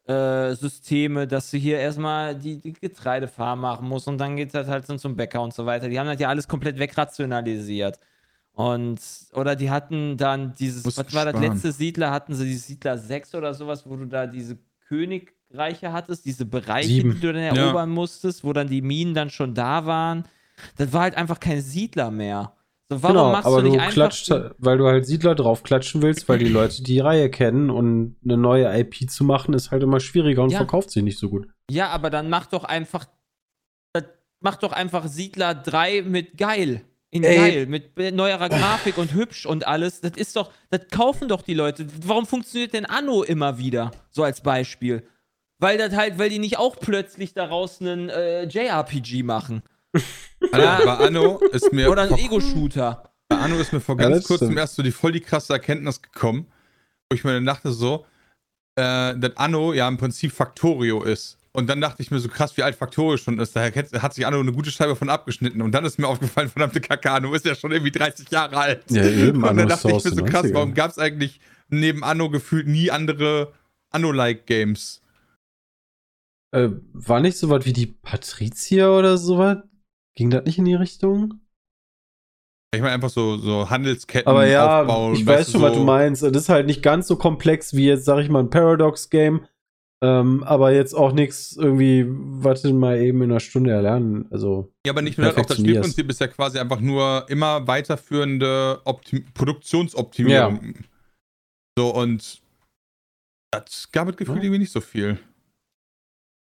Speaker 1: äh, Systeme, dass du hier erstmal die, die Getreidefarm machen musst und dann geht das halt so zum Bäcker und so weiter. Die haben das ja alles komplett wegrationalisiert. Und, oder die hatten dann dieses, was war das letzte Siedler? Hatten sie die Siedler 6 oder sowas, wo du da diese Königreiche hattest, diese Bereiche,
Speaker 3: Sieben.
Speaker 1: die du dann
Speaker 4: Ja.
Speaker 1: erobern musstest, wo dann die Minen dann schon da waren. Das war halt einfach kein Siedler mehr. So, warum
Speaker 3: genau,
Speaker 1: machst
Speaker 3: aber
Speaker 1: du
Speaker 3: du
Speaker 1: nicht einfach.
Speaker 3: klatscht, weil du halt Siedler draufklatschen willst, weil die *clears throat* Leute die Reihe kennen und eine neue IP zu machen ist halt immer schwieriger und
Speaker 1: Ja.
Speaker 3: verkauft sich nicht so gut.
Speaker 1: Ja, aber dann mach doch einfach. Mach doch einfach Siedler 3 mit geil. In
Speaker 3: Ey.
Speaker 1: geil, mit neuerer Grafik und hübsch und alles. Das ist doch, das kaufen doch die Leute. Warum funktioniert denn Anno immer wieder? So als Beispiel. Weil das halt, weil die nicht auch plötzlich daraus einen äh, JRPG machen.
Speaker 4: Alter, bei Anno ist mir.
Speaker 1: Oder ein
Speaker 4: vor-
Speaker 1: Ego-Shooter.
Speaker 4: Bei Anno ist mir vor
Speaker 3: Ja,
Speaker 4: ganz
Speaker 3: das
Speaker 4: kurzem
Speaker 3: stimmt.
Speaker 4: erst so die voll die krasse Erkenntnis gekommen, wo ich mir dann dachte so, äh, dass Anno ja im Prinzip Factorio ist. Und dann dachte ich mir so krass, wie alt Factorio schon ist. Daher kennt- hat sich Anno eine gute Scheibe von abgeschnitten. Und dann ist mir aufgefallen, verdammte Kacke, Anno ist ja schon irgendwie 30 Jahre alt.
Speaker 3: Ja, eben,
Speaker 4: Und
Speaker 3: Anno
Speaker 4: dann
Speaker 3: ist
Speaker 4: dachte ich mir so krass,
Speaker 3: 90ern.
Speaker 4: warum gab es eigentlich neben Anno gefühlt nie andere Anno-like Games?
Speaker 3: Äh, war nicht so was wie die Patrizier oder sowas? Ging das nicht in die Richtung?
Speaker 4: Ich meine einfach so, so Handelsketten
Speaker 3: Aber ja,
Speaker 4: aufbauen.
Speaker 3: ich
Speaker 4: weißt
Speaker 3: weiß
Speaker 4: du,
Speaker 3: schon, was
Speaker 4: so-
Speaker 3: du meinst. Das ist halt nicht ganz so komplex wie jetzt, sag ich mal, ein Paradox-Game. Ähm, aber jetzt auch nichts irgendwie, warte mal eben in einer Stunde erlernen. Also,
Speaker 4: Ja, aber nicht nur das, auch das. Spielprinzip ist ja quasi einfach nur immer weiterführende Optim Produktionsoptimierung. So, und das gab es gefühlt
Speaker 3: Ja.
Speaker 4: irgendwie nicht so viel.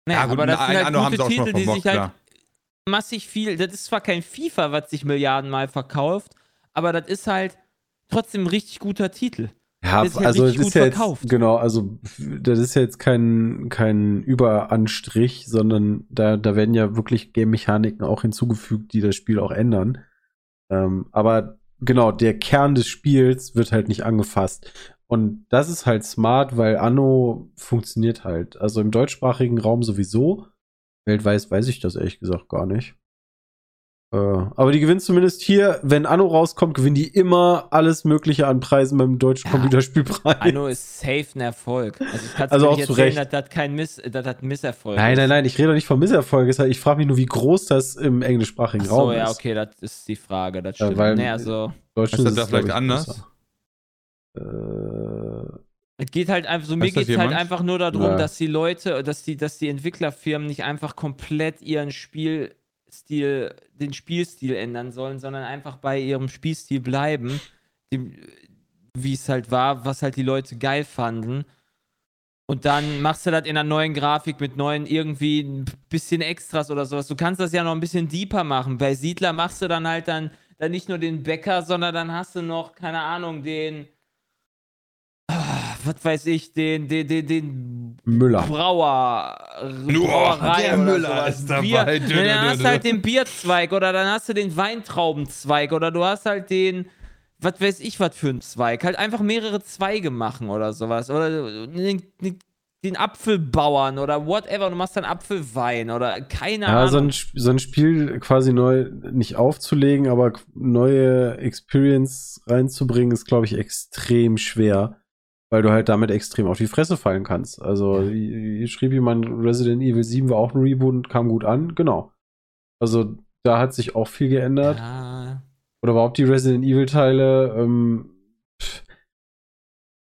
Speaker 1: Naja,
Speaker 4: gut,
Speaker 1: aber das sind halt gute
Speaker 4: sie auch schon
Speaker 1: Titel,
Speaker 4: mal
Speaker 1: die sich
Speaker 4: verbockt,
Speaker 1: halt
Speaker 4: klar.
Speaker 1: Massig viel. Das ist zwar kein FIFA, was sich Milliardenmal verkauft, aber das ist halt trotzdem ein richtig guter Titel.
Speaker 3: ja,
Speaker 1: Das ist ja
Speaker 3: also
Speaker 1: richtig
Speaker 3: ist
Speaker 1: gut
Speaker 3: ja jetzt,
Speaker 1: verkauft.
Speaker 3: genau, also das ist ja jetzt kein, kein Überanstrich, sondern da, da werden ja wirklich Game-Mechaniken auch hinzugefügt, die das Spiel auch ändern. Ähm, aber genau, der Kern des Spiels wird halt nicht angefasst. Und das ist halt smart, weil Anno funktioniert halt. Also im deutschsprachigen Raum sowieso. Weltweit weiß ich das ehrlich gesagt gar nicht. Äh, aber die gewinnt zumindest hier, wenn Anno rauskommt, gewinnen die immer alles Mögliche an Preisen beim deutschen
Speaker 1: Ja.
Speaker 3: Computerspielpreis.
Speaker 1: Anno ist safe ein Erfolg. Also ich kann
Speaker 3: Also auch
Speaker 1: nicht
Speaker 3: zu
Speaker 1: erzählen,
Speaker 3: Recht.
Speaker 1: dass das kein Miss, dass das ein Misserfolg
Speaker 3: Nein, nein, nein, ich rede doch nicht vom Misserfolg. Ich frage mich nur, wie groß das im englischsprachigen
Speaker 1: Ach
Speaker 3: Raum
Speaker 1: so, ja,
Speaker 3: ist.
Speaker 1: okay, das ist die Frage, das
Speaker 3: Ja,
Speaker 1: stimmt.
Speaker 3: weil-
Speaker 1: nee, also,
Speaker 3: Deutschland
Speaker 4: Ist das da vielleicht anders?
Speaker 3: größer. Äh,
Speaker 1: es geht halt einfach, so mir geht es halt einfach nur darum,
Speaker 3: Ja.
Speaker 1: dass die Leute, dass die, dass die Entwicklerfirmen nicht einfach komplett ihren Spielstil, den Spielstil ändern sollen, sondern einfach bei ihrem Spielstil bleiben, wie es halt war, was halt die Leute geil fanden. Und dann machst du das in einer neuen Grafik mit neuen irgendwie ein bisschen Extras oder sowas. Du kannst das ja noch ein bisschen deeper machen. Bei Siedler machst du dann halt dann, dann nicht nur den Bäcker, sondern dann hast du noch, keine Ahnung, den, was weiß ich, den, den, den, den
Speaker 3: Müller.
Speaker 1: Brauer,
Speaker 4: Nur
Speaker 1: Brauerei
Speaker 4: der Müller ist dabei.
Speaker 1: Bier,
Speaker 4: Dö, dö,
Speaker 1: dann
Speaker 4: dö,
Speaker 1: hast du halt den Bierzweig oder dann hast du den Weintraubenzweig oder du hast halt den, was weiß ich, was für ein Zweig. Halt einfach mehrere Zweige machen oder sowas. Oder den, den, den Apfelbauern oder whatever. Du machst dann Apfelwein oder keine
Speaker 3: Ja, so
Speaker 1: Ahnung.
Speaker 3: ein, Sp- so ein Spiel quasi neu nicht aufzulegen, aber neue Experience reinzubringen, ist, glaube ich, extrem schwer, weil du halt damit extrem auf die Fresse fallen kannst. Also, hier schrieb jemand, Resident Evil 7 war auch ein Reboot und kam gut an. Genau. Also, da hat sich auch viel geändert.
Speaker 1: Ja,
Speaker 3: Oder überhaupt die Resident Evil-Teile. Ähm, pff.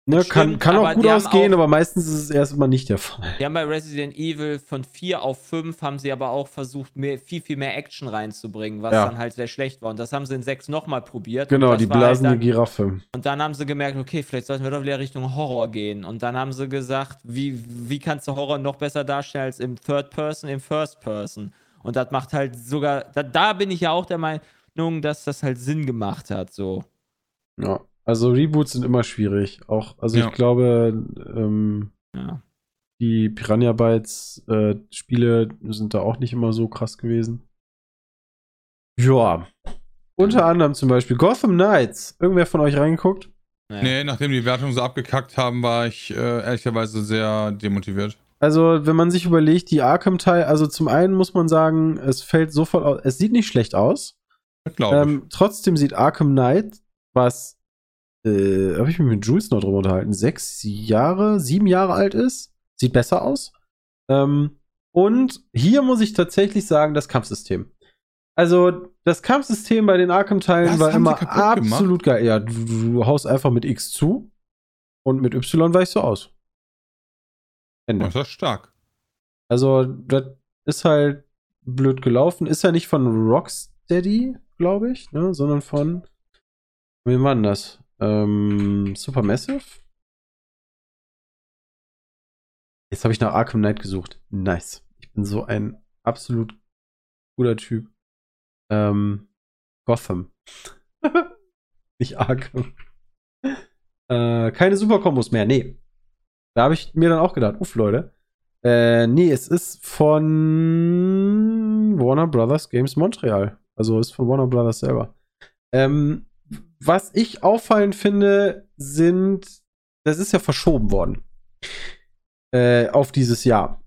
Speaker 3: Ne, kann,
Speaker 1: Stimmt,
Speaker 3: kann
Speaker 1: aber
Speaker 3: auch gut ausgehen,
Speaker 1: auch-
Speaker 3: aber meistens ist es erstmal nicht der Fall.
Speaker 1: Die haben bei Resident Evil von 4 auf 5 haben sie aber auch versucht, mehr, viel, viel mehr Action reinzubringen, was
Speaker 3: Ja.
Speaker 1: dann halt sehr schlecht war. Und das haben sie in 6 nochmal probiert.
Speaker 3: Genau, die
Speaker 1: halt
Speaker 3: blasende
Speaker 1: dann,
Speaker 3: Giraffe.
Speaker 1: Und dann haben sie gemerkt, okay, vielleicht sollten wir doch wieder Richtung Horror gehen. Und dann haben sie gesagt, wie, wie kannst du Horror noch besser darstellen als im Third Person, im First Person? Und das macht halt sogar, da, da bin ich ja auch der Meinung, dass das halt Sinn gemacht hat, so.
Speaker 3: Ja. Also Reboots sind immer schwierig. Auch, also
Speaker 4: Ja.
Speaker 3: ich glaube, ähm,
Speaker 1: Ja.
Speaker 3: die Piranha Bytes äh, Spiele sind da auch nicht immer so krass gewesen. Ja. Unter anderem zum Beispiel Gotham Knights. Irgendwer von euch reingeguckt?
Speaker 1: Ja.
Speaker 4: Nee, nachdem die Wertungen so abgekackt haben, war ich äh, ehrlicherweise sehr demotiviert.
Speaker 3: Also, wenn man sich überlegt, die Arkham-Teil, also zum einen muss man sagen, es fällt sofort aus, es sieht nicht schlecht aus.
Speaker 4: Glaube ich.
Speaker 3: Ähm, trotzdem sieht Arkham Knight, was, äh, habe ich mich mit Jules noch drüber unterhalten, sechs Jahre, sieben Jahre alt ist, sieht besser aus. Ähm, und hier muss ich tatsächlich sagen, das Kampfsystem. Also, das Kampfsystem bei den Arkham-Teilen war immer
Speaker 4: kaputt gemacht?
Speaker 3: absolut geil. Ja, du, du haust einfach mit X zu und mit Y weichst du aus. Ende.
Speaker 4: Das ist stark.
Speaker 3: Also, das ist halt blöd gelaufen. Ist ja nicht von Rocksteady, glaube ich, ne? sondern von. Wem war denn das? Ähm, Supermassive? Jetzt habe ich nach Arkham Knight gesucht. Nice. Ich bin so ein absolut cooler Typ. Ähm, Gotham. *laughs* nicht Arkham. Äh, keine Superkombos mehr, nee. Da habe ich mir dann auch gedacht, uff, Leute. Äh, nee, es ist von Warner Brothers Games Montreal. Also ist von Warner Brothers selber. Ähm, was ich auffallend finde, sind, das ist ja verschoben worden äh, auf dieses Jahr.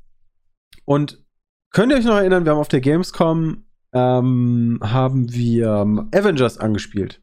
Speaker 3: Und könnt ihr euch noch erinnern, wir haben auf der Gamescom ähm, haben wir ähm, Avengers angespielt.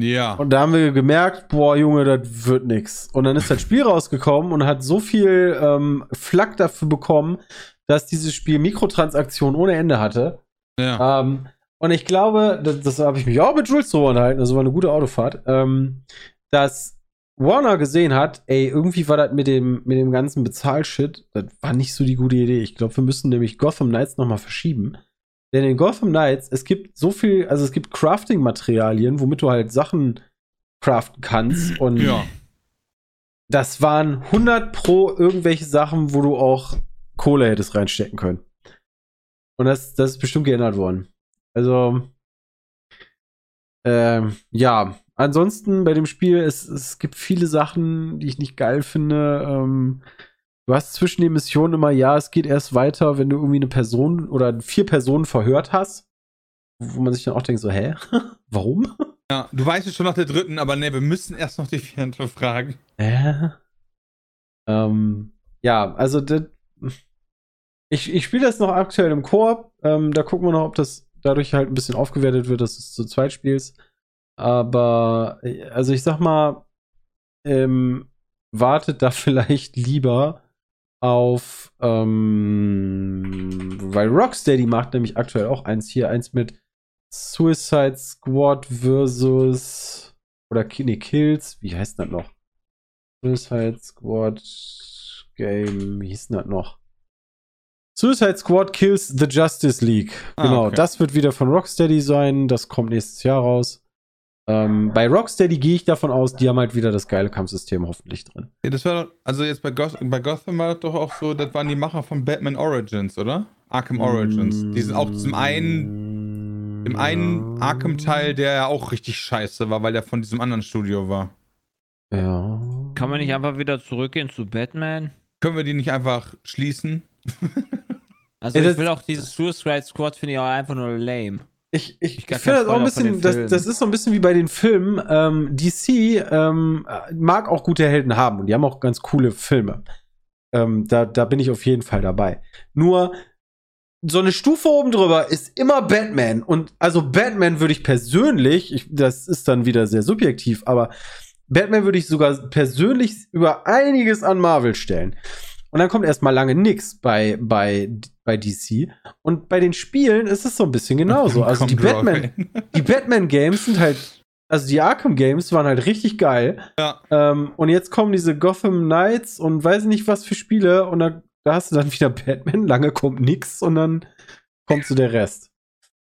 Speaker 4: Ja.
Speaker 3: Und da haben wir gemerkt, boah, Junge, das wird nix. Und dann ist das Spiel rausgekommen und hat so viel ähm, Flack dafür bekommen, dass dieses Spiel Mikrotransaktionen ohne Ende hatte.
Speaker 4: Ja.
Speaker 3: Ähm, und ich glaube, das, das habe ich mich auch mit Jules drüber unterhalten, das war eine gute Autofahrt, ähm, dass Warner gesehen hat, ey, irgendwie war das mit dem, mit dem ganzen Bezahlshit, das war nicht so die gute Idee. Ich glaube, wir müssen nämlich Gotham Knights nochmal verschieben. Denn in Gotham Knights, es gibt so viel, also es gibt Crafting-Materialien, womit du halt Sachen craften kannst. *clears throat* Und
Speaker 4: ja.
Speaker 3: das waren 100 pro irgendwelche Sachen, wo du auch Kohle hättest reinstecken können. Und das, das ist bestimmt geändert worden. Also, ähm, ja. Ansonsten bei dem Spiel, es, es gibt viele Sachen, die ich nicht geil finde. Ähm, du hast zwischen den Missionen immer, ja, es geht erst weiter, wenn du irgendwie eine Person oder vier Personen verhört hast. Wo man sich dann auch denkt, so, hä? *laughs* Warum?
Speaker 4: ja. Du weißt es schon nach der dritten, aber ne, wir müssen erst noch die vierte fragen.
Speaker 3: Äh? Ähm, ja, also das, ich, ich spiele das noch aktuell im Koop. Ähm, da gucken wir noch, ob das dadurch halt ein bisschen aufgewertet wird, dass du es zu zweit spielst. Aber, also ich sag mal, ähm, wartet da *laughs* vielleicht lieber auf, ähm, weil Rocksteady macht nämlich aktuell auch eins hier, eins mit Suicide Squad versus oder nee, Kills, wie heißt das noch? Suicide Squad Game, wie hieß das noch? Suicide Squad Kills the Justice League.
Speaker 4: Ah,
Speaker 3: Genau,
Speaker 4: okay.
Speaker 3: das wird wieder von Rocksteady sein. Das kommt nächstes Jahr raus. Ähm, bei Rocksteady gehe ich davon aus, die haben halt wieder das geile Kampfsystem hoffentlich drin.
Speaker 4: Ja, das war doch, also jetzt bei, Goth bei Gotham war das doch auch so, das waren die Macher von Batman Origins, oder? Arkham Origins. Die sind auch zum einen, im einen Arkham-Teil, der ja auch richtig scheiße war, weil der von diesem anderen Studio war.
Speaker 3: Ja.
Speaker 1: Kann man nicht einfach wieder zurückgehen zu Batman?
Speaker 4: Können wir die nicht einfach schließen? *laughs*
Speaker 1: Also ich will auch dieses Suicide Squad finde ich auch einfach nur lame.
Speaker 3: Ich, ich,
Speaker 1: Ich
Speaker 3: finde das auch ein bisschen, das, das ist so ein bisschen wie bei den Filmen. Ähm, DC ähm, mag auch gute Helden haben und die haben auch ganz coole Filme. Ähm, da, da bin ich auf jeden Fall dabei. Nur so eine Stufe oben drüber ist immer Batman. Und also Batman würde ich persönlich, ich, das ist dann wieder sehr subjektiv, aber Batman würde ich sogar persönlich über einiges an Marvel stellen. Und dann kommt erstmal lange nix bei, bei, bei DC. Und bei den Spielen ist es so ein bisschen genauso. Also die Batman, *laughs* die Batman-Games sind halt, also die Arkham-Games waren halt richtig geil.
Speaker 4: Ja.
Speaker 3: Ähm, und jetzt kommen diese Gotham Knights und weiß ich nicht was für Spiele und da, da hast du dann wieder Batman, *laughs* lange kommt nix und dann kommt so der Rest.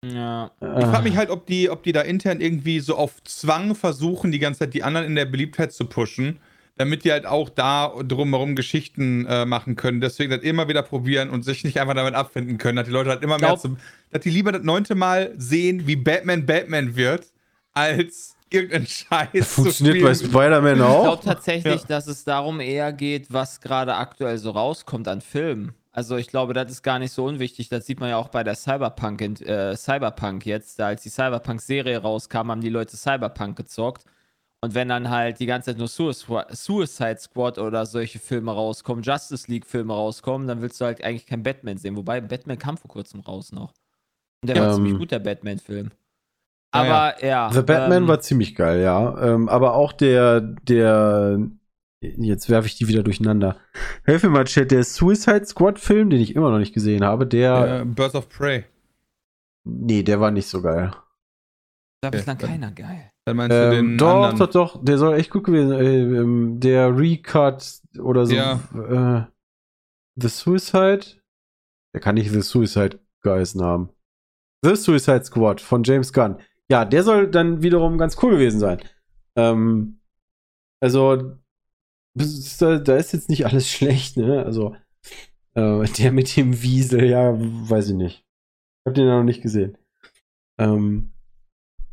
Speaker 1: Ja.
Speaker 4: Ich frage mich halt, ob die, ob die da intern irgendwie so auf Zwang versuchen, die ganze Zeit die anderen in der Beliebtheit zu pushen, damit die halt auch da drumherum Geschichten äh, machen können. Deswegen das immer wieder probieren und sich nicht einfach damit abfinden können, dass die Leute halt immer mehr zum, dass die lieber das neunte Mal sehen, wie Batman Batman wird, als irgendein *laughs* Scheiß
Speaker 3: Das
Speaker 4: zu
Speaker 3: funktioniert bei. Spider-Man
Speaker 1: Ich
Speaker 3: auch.
Speaker 1: glaube tatsächlich,
Speaker 4: Ja.
Speaker 1: dass es darum eher geht, was gerade aktuell so rauskommt an Filmen. Also ich glaube, das ist gar nicht so unwichtig. Das sieht man ja auch bei der Cyberpunk, äh, Cyberpunk jetzt. Da als die Cyberpunk-Serie rauskam, haben die Leute Cyberpunk gezockt. Und wenn dann halt die ganze Zeit nur Suicide Suicide Squad oder solche Filme rauskommen, Justice League-Filme rauskommen, dann willst du halt eigentlich kein Batman sehen. Wobei Batman kam vor kurzem raus noch. Und der war
Speaker 3: Ähm.
Speaker 1: ziemlich gut, der Batman-Film.
Speaker 4: Ah, ja.
Speaker 1: Aber ja.
Speaker 3: The Batman
Speaker 1: ähm,
Speaker 3: war ziemlich geil, ja. Ähm, aber auch der, der, jetzt werfe ich die wieder durcheinander. Helf mir mal, Chat, der Suicide Squad-Film, den ich immer noch nicht gesehen habe, der,
Speaker 4: Äh, Birds of Prey.
Speaker 3: nee, der war nicht so geil.
Speaker 1: Da ist dann
Speaker 4: Okay.
Speaker 1: keiner geil.
Speaker 4: Dann meinst du
Speaker 3: Ähm,
Speaker 4: den
Speaker 3: doch,
Speaker 4: anderen?
Speaker 3: doch, doch, der soll echt gut gewesen sein. Äh, ähm, der Recut oder so.
Speaker 4: Ja.
Speaker 3: Äh, The Suicide? Der kann nicht The Suicide geheißen haben. The Suicide Squad von James Gunn. Ja, der soll dann wiederum ganz cool gewesen sein. Ähm, also, da, da ist jetzt nicht alles *laughs* schlecht, ne? Also, äh, der mit dem Wiesel, ja, weiß ich nicht. Hab den ja noch nicht gesehen. Ähm,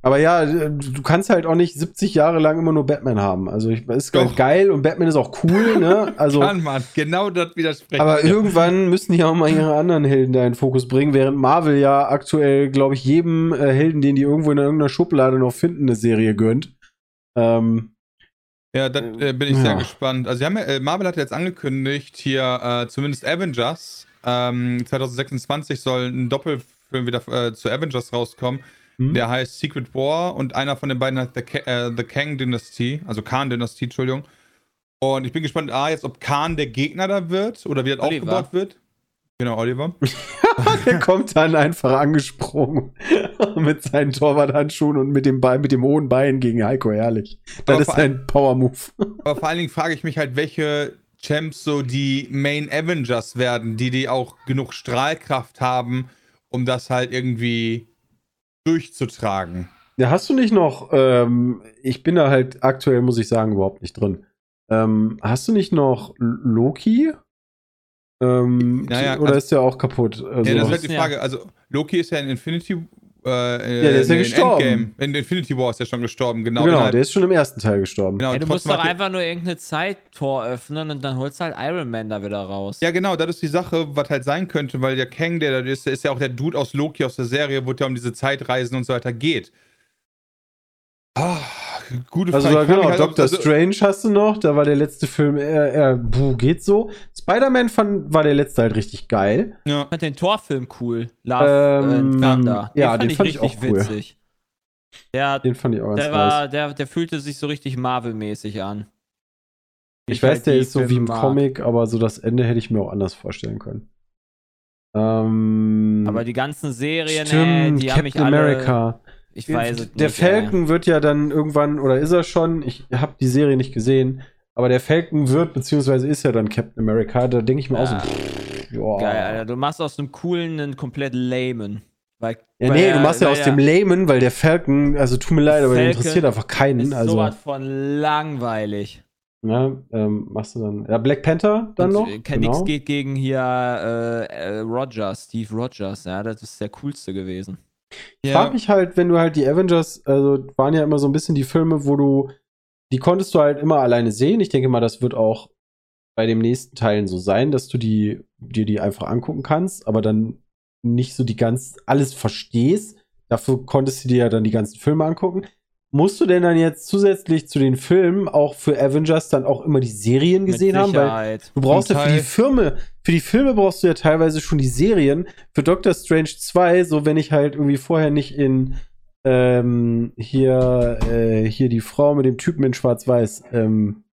Speaker 3: Aber ja, du kannst halt auch nicht 70 Jahre lang immer nur Batman haben. Also ich, ist
Speaker 4: Doch.
Speaker 3: geil und Batman ist auch cool, ne? *laughs* Also,
Speaker 4: Kann man, genau das widersprechen.
Speaker 3: aber irgendwann müssen die auch mal ihre anderen Helden da in den Fokus bringen, während Marvel ja aktuell, glaube ich, jedem äh, Helden, den die irgendwo in irgendeiner Schublade noch finden, eine Serie gönnt. Ähm,
Speaker 4: Ja, da äh, bin ich sehr
Speaker 3: Ja.
Speaker 4: gespannt. Also, ja, äh, Marvel hat jetzt angekündigt, hier äh, zumindest Avengers. Ähm, 2026 soll ein Doppelfilm wieder äh, zu Avengers rauskommen.
Speaker 3: Hm?
Speaker 4: Der heißt Secret War und einer von den beiden heißt The, Ka äh, The Kang Dynasty, also Khan Dynasty, Entschuldigung. Und ich bin gespannt, A, jetzt, ob Khan der Gegner da wird oder wie das
Speaker 1: Oliver.
Speaker 4: aufgebaut wird. Genau, Oliver. *laughs*
Speaker 3: Der kommt dann einfach angesprungen *laughs* mit seinen Torwarthandschuhen und mit dem Bein, mit dem hohen Bein gegen Heiko Herrlich. Das
Speaker 4: Aber
Speaker 3: ist ein Power-Move. *laughs*
Speaker 4: Aber vor allen Dingen frage ich mich halt, welche Champs so die Main Avengers werden, die die auch genug Strahlkraft haben, um das halt irgendwie durchzutragen.
Speaker 3: Ja, hast du nicht noch, ähm, ich bin da halt aktuell, muss ich sagen, überhaupt nicht drin. Ähm, hast du nicht noch Loki? Ähm,
Speaker 4: Naja,
Speaker 3: oder
Speaker 4: also-
Speaker 3: ist der auch kaputt? Also,
Speaker 4: ja, das ist
Speaker 1: was-
Speaker 4: halt die
Speaker 1: Ja.
Speaker 4: Frage. Also, Loki ist ja in Infinity. Äh,
Speaker 3: Ja, der ist ja
Speaker 4: in
Speaker 3: gestorben.
Speaker 4: Endgame. In Infinity War ist er schon gestorben, genau.
Speaker 3: genau,
Speaker 4: innerhalb-
Speaker 3: der ist schon im ersten Teil gestorben.
Speaker 4: genau
Speaker 1: Ey, du musst doch einfach nur irgendeine Zeittor öffnen und dann holst du halt Iron Man da wieder raus.
Speaker 4: Ja, genau, das ist die Sache, was halt sein könnte, weil der Kang, der da ist, der ist ja auch der Dude aus Loki aus der Serie, wo es ja um diese Zeitreisen und so weiter geht. Ah, gute
Speaker 3: Also
Speaker 4: Frage.
Speaker 3: da,
Speaker 4: Ich
Speaker 3: genau,
Speaker 4: halt,
Speaker 3: Doctor
Speaker 4: also-
Speaker 3: Strange hast du noch, da war der letzte Film eher, eher buh, geht so. Spider-Man fand, war der letzte halt richtig geil.
Speaker 4: Ja.
Speaker 1: Ich fand den Torfilm cool. Love
Speaker 3: Ähm,
Speaker 1: and Thunder.
Speaker 3: ja, den fand ich auch cool.
Speaker 1: witzig. Der,
Speaker 3: Den fand ich auch ganz
Speaker 1: der,
Speaker 3: nice.
Speaker 1: war, der, der fühlte sich so richtig Marvel-mäßig an.
Speaker 3: Ich,
Speaker 1: Ich
Speaker 3: weiß,
Speaker 1: halt
Speaker 3: der ist so wie
Speaker 1: Filme
Speaker 3: im
Speaker 1: mag.
Speaker 3: Comic, aber so das Ende hätte ich mir auch anders vorstellen können. Ähm,
Speaker 1: Aber die ganzen Serien, ey,
Speaker 3: stimmt,
Speaker 1: die haben mich
Speaker 3: Captain
Speaker 1: alle. Ich weiß es
Speaker 3: der
Speaker 1: nicht.
Speaker 3: Falcon wird ja dann irgendwann, oder ist er schon, ich habe die Serie nicht gesehen, aber der Falcon wird, beziehungsweise ist ja dann Captain America, da denke ich mir auch so,
Speaker 1: Ja.
Speaker 3: pff, joa.
Speaker 1: Geil, Alter. Du machst aus einem coolen einen komplett lamen. Weil,
Speaker 3: Ja, nee,
Speaker 1: er-
Speaker 3: du machst ja aus
Speaker 1: er-
Speaker 3: dem Layman, weil der Falcon, also tut mir leid, aber der interessiert einfach keinen.
Speaker 1: Ist
Speaker 3: Also,
Speaker 1: sowas von langweilig.
Speaker 3: ja, ähm, machst du dann. Ja, Black Panther dann
Speaker 1: Und,
Speaker 3: noch.
Speaker 1: äh, Kein Nix
Speaker 3: Genau.
Speaker 1: geht gegen hier äh, äh, Rogers, Steve Rogers. Ja, das ist der coolste gewesen.
Speaker 3: Ich frag
Speaker 4: Ja.
Speaker 3: mich halt, wenn du halt die Avengers, also waren ja immer so ein bisschen die Filme, wo du, die konntest du halt immer alleine sehen. Ich denke mal, das wird auch bei den nächsten Teilen so sein, dass du die, dir die einfach angucken kannst, aber dann nicht so die ganz, alles verstehst. Dafür konntest du dir ja dann die ganzen Filme angucken. Musst du denn dann jetzt zusätzlich zu den Filmen auch für Avengers dann auch immer die Serien gesehen haben? Weil. Du brauchst ja für die. Filme, für die Filme brauchst du ja teilweise schon die Serien. Für Doctor Strange 2, so wenn ich halt irgendwie vorher nicht in ähm, hier, äh, hier die Frau mit dem Typen in Schwarz-Weiß, ähm,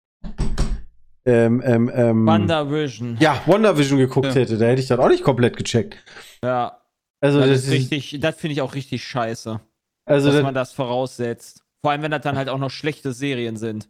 Speaker 3: ähm, ähm, ähm,
Speaker 1: WandaVision.
Speaker 3: ja, WandaVision geguckt
Speaker 4: Ja.
Speaker 3: hätte, da hätte ich das auch nicht komplett gecheckt.
Speaker 1: Ja.
Speaker 3: Also
Speaker 1: Das,
Speaker 3: das,
Speaker 1: ist richtig, das finde ich auch richtig scheiße,
Speaker 3: also
Speaker 1: dass
Speaker 3: das,
Speaker 1: man das voraussetzt. Vor allem, wenn das dann halt auch noch schlechte Serien sind.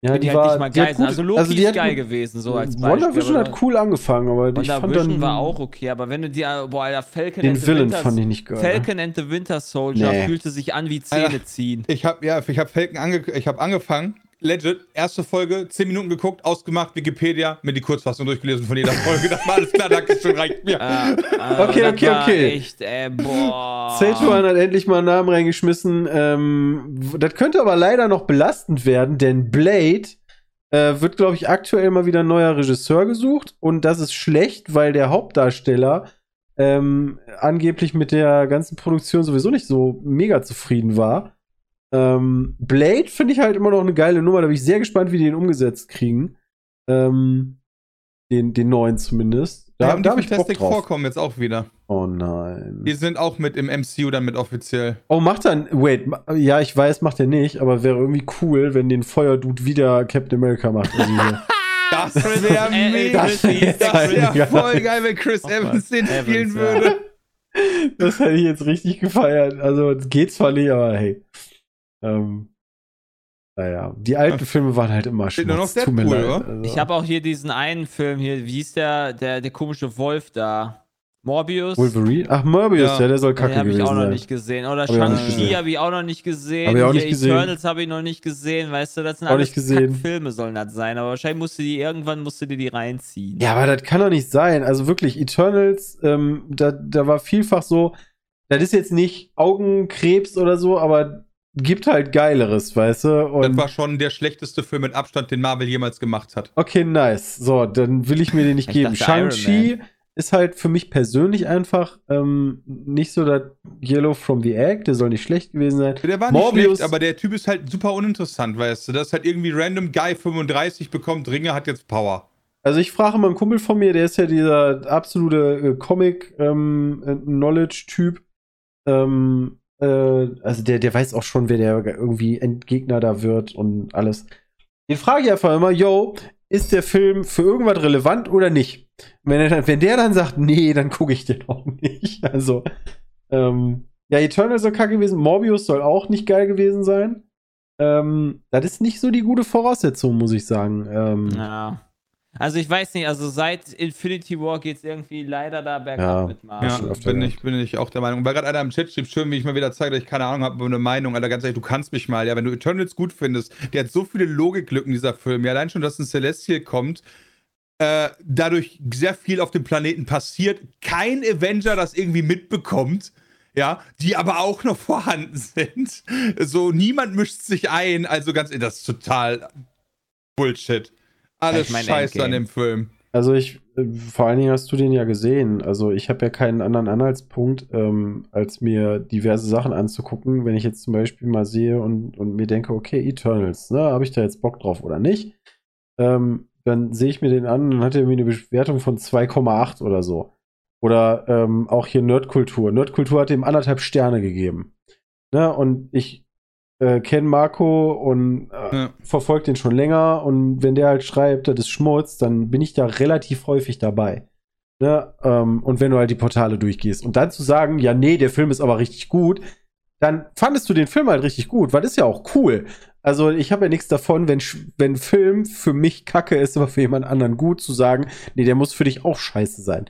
Speaker 3: ja,
Speaker 1: die,
Speaker 3: die
Speaker 1: halt
Speaker 3: war,
Speaker 1: nicht mal
Speaker 3: die
Speaker 1: geil sind.
Speaker 3: gut-
Speaker 1: Also Loki
Speaker 3: die
Speaker 1: ist geil
Speaker 3: gut-
Speaker 1: gewesen, so als Beispiel.
Speaker 3: WandaVision
Speaker 1: aber
Speaker 3: hat cool angefangen, aber ich fand
Speaker 1: WandaVision
Speaker 3: dann
Speaker 1: war auch okay, aber wenn du dir, boah, Alter, Falcon
Speaker 3: den
Speaker 1: and the
Speaker 3: Villain
Speaker 1: Winter,
Speaker 3: fand ich nicht geil.
Speaker 1: Falcon and the Winter Soldier
Speaker 3: Nee.
Speaker 1: fühlte sich an wie Zähne ziehen.
Speaker 4: Ich habe ja, ich habe Falcon ange ich habe angefangen, legit, erste Folge, 10 Minuten geguckt, ausgemacht, Wikipedia, mir die Kurzfassung durchgelesen von jeder Folge. *laughs* Das war alles klar, danke schön, reicht mir.
Speaker 1: Äh, äh, *laughs*
Speaker 3: Okay, okay, okay.
Speaker 1: Echt, äh, boah.
Speaker 3: Zetuan hat endlich mal einen Namen reingeschmissen. Ähm, das könnte aber leider noch belastend werden, denn Blade äh, wird, glaube ich, aktuell mal wieder ein neuer Regisseur gesucht. Und das ist schlecht, weil der Hauptdarsteller ähm, angeblich mit der ganzen Produktion sowieso nicht so mega zufrieden war. Ähm, Blade finde ich halt immer noch eine geile Nummer. Da bin ich sehr gespannt, wie die den umgesetzt kriegen. Ähm, den, den neuen zumindest. Da,
Speaker 4: Ja,
Speaker 3: da habe ich Bock
Speaker 4: Fantastic
Speaker 3: drauf.
Speaker 4: vorkommen jetzt auch wieder.
Speaker 3: Oh nein.
Speaker 4: Die sind auch mit im MCU dann mit offiziell.
Speaker 3: Oh, macht er. Wait, ja, ich weiß, macht er nicht, aber wäre irgendwie cool, wenn den Feuerdude wieder Captain America macht. Also hier. *laughs*
Speaker 4: Das wäre *laughs* mega. Das wäre
Speaker 3: Ja.
Speaker 4: voll geil, wenn Chris Evans den
Speaker 1: Evans,
Speaker 4: spielen
Speaker 1: ja.
Speaker 4: würde.
Speaker 3: das hätte ich jetzt richtig gefeiert. Also, geht zwar nicht, aber hey. Ähm, naja, die alten Filme waren halt immer
Speaker 4: oder?
Speaker 3: Also,
Speaker 1: Ich habe auch hier diesen einen Film hier, wie hieß der, der, der komische Wolf da? Morbius?
Speaker 3: Wolverine? Ach, Morbius, ja,
Speaker 4: Ja.
Speaker 3: der soll
Speaker 1: Den
Speaker 3: kacke
Speaker 1: habe ich
Speaker 3: gewesen
Speaker 1: auch noch
Speaker 3: sein.
Speaker 1: nicht gesehen. Oder Shang-Chi habe ich auch noch nicht gesehen.
Speaker 3: Hab ich auch nicht
Speaker 1: Hier
Speaker 3: gesehen.
Speaker 1: Eternals habe ich noch nicht gesehen. Weißt du, das sind
Speaker 3: Auch
Speaker 1: alles. Filme sollen das sein. Aber wahrscheinlich musst du die, irgendwann musst du dir die reinziehen.
Speaker 3: Ja, aber das kann doch nicht sein. Also wirklich, Eternals, ähm, da, da war vielfach so, das ist jetzt nicht Augenkrebs oder so, aber gibt halt geileres, weißt du? Und
Speaker 4: das war schon der schlechteste Film mit Abstand, den Marvel jemals gemacht hat.
Speaker 3: Okay, nice. So, dann will ich mir den nicht
Speaker 1: Ich
Speaker 3: geben. Shang-Chi ist halt für mich persönlich einfach ähm, nicht so das Yellow from the Egg. Der soll nicht schlecht gewesen sein.
Speaker 4: Der war nicht
Speaker 3: Morbius-
Speaker 4: schlecht, aber der Typ ist halt super uninteressant, weißt du? Das ist halt irgendwie random Guy 35 bekommt Ringe, hat jetzt Power.
Speaker 3: Also ich frage mal einen Kumpel von mir, der ist ja dieser absolute äh, Comic-Knowledge-Typ. Ähm, äh, also der, der weiß auch schon, wer der irgendwie Endgegner da wird und alles. Den frage ich einfach immer, yo, ist der Film für irgendwas relevant oder nicht? Wenn, er wenn der dann sagt, nee, dann gucke ich den auch nicht. *laughs* Also, ähm, ja, Eternal soll kacke gewesen, Morbius soll auch nicht geil gewesen sein. Ähm, das ist nicht so die gute Voraussetzung, muss ich sagen. Ähm,
Speaker 1: Ja. Also ich weiß nicht, also seit Infinity War geht es irgendwie leider da bergab
Speaker 3: Ja.
Speaker 1: mit Marvel.
Speaker 4: Ja, bin ich, bin ich auch der Meinung. Weil gerade einer im Chat schrieb, schön, wie ich mal wieder zeige, dass ich keine Ahnung habe, aber eine Meinung. Alter, ganz ehrlich, du kannst mich mal. Ja, wenn du Eternals gut findest, der hat so viele Logiklücken, dieser Film. Ja, allein schon, dass ein Celestial kommt, äh, dadurch sehr viel auf dem Planeten passiert. Kein Avenger das irgendwie mitbekommt. Ja, die aber auch noch *laughs* vorhanden sind. So, niemand mischt sich ein. Also ganz, das ist total Bullshit. Alles
Speaker 1: mein
Speaker 4: scheiße an dem Film.
Speaker 3: Also ich, äh, vor allen Dingen hast du den ja gesehen. Also ich habe ja keinen anderen Anhaltspunkt, ähm, als mir diverse Sachen anzugucken. Wenn ich jetzt zum Beispiel mal sehe und, und mir denke, okay, Eternals, ne, habe ich da jetzt Bock drauf oder nicht? Ähm, dann sehe ich mir den an und hat er irgendwie eine Bewertung von 2,8 oder so. Oder ähm, auch hier Nerdkultur. Nerdkultur hat ihm anderthalb Sterne gegeben. Ne, und ich äh, kenne Marco und äh,
Speaker 4: Ja.
Speaker 3: verfolge den schon länger und wenn der halt schreibt, das ist Schmutz, dann bin ich da relativ häufig dabei. Ne? Ähm, und wenn du halt die Portale durchgehst und dann zu sagen, ja, nee, der Film ist aber richtig gut, dann fandest du den Film halt richtig gut, weil das ist ja auch cool. Also ich habe ja nichts davon, wenn, wenn Film für mich kacke ist, aber für jemand anderen gut, zu sagen, nee, der muss für dich auch scheiße sein.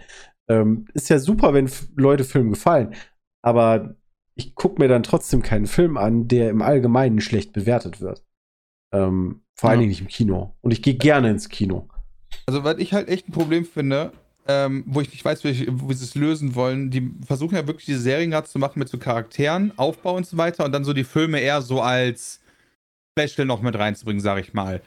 Speaker 3: Ähm, ist ja super, wenn Leute Filme gefallen, aber ich gucke mir dann trotzdem keinen Film an, der im Allgemeinen schlecht bewertet wird. Ähm, vor allen
Speaker 4: Ja.
Speaker 3: Dingen nicht im Kino. Und ich gehe gerne ins Kino.
Speaker 4: Also, was ich halt echt ein Problem finde, ähm, wo ich nicht weiß, wie, ich, wie sie es lösen wollen, die versuchen ja wirklich diese Serien gerade zu machen mit so Charakteren, Aufbau und so weiter und dann so die Filme eher so als Special noch mit reinzubringen, sag ich mal.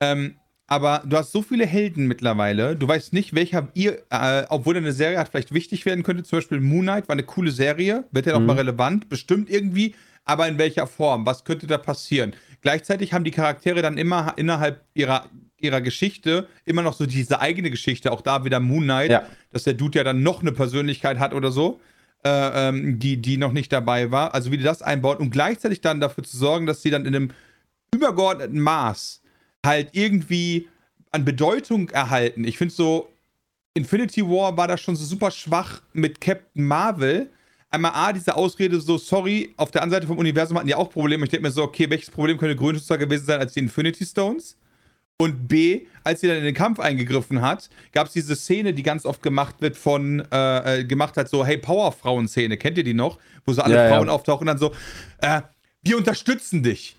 Speaker 4: Ähm, aber du hast so viele Helden mittlerweile, du weißt nicht, welcher ihr, äh, obwohl eine Serie hat vielleicht wichtig werden könnte, zum Beispiel Moon Knight war eine coole Serie, wird ja
Speaker 3: Mhm.
Speaker 4: mal relevant, bestimmt irgendwie, aber in welcher Form? Was könnte da passieren? Gleichzeitig haben die Charaktere dann immer innerhalb ihrer, ihrer Geschichte immer noch so diese eigene Geschichte, auch da wieder Moon Knight,
Speaker 3: Ja.
Speaker 4: dass der Dude ja dann noch eine Persönlichkeit hat oder so, äh, ähm, die, die noch nicht dabei war. Also wie die das einbaut und gleichzeitig dann dafür zu sorgen, dass sie dann in einem übergeordneten Maß halt irgendwie an Bedeutung erhalten. Ich finde so, Infinity War war da schon so super schwach mit Captain Marvel. Einmal A, diese Ausrede so, sorry, auf der anderen Seite vom Universum hatten die auch Probleme. Ich denke mir so, okay, welches Problem könnte größer gewesen sein als die Infinity Stones? Und B, als sie dann in den Kampf eingegriffen hat, gab es diese Szene, die ganz oft gemacht wird von, äh, äh, gemacht hat, so, hey, Powerfrauen-Szene, kennt ihr die noch? Wo so alle
Speaker 3: Ja, ja.
Speaker 4: Frauen auftauchen und dann so, äh, wir unterstützen dich.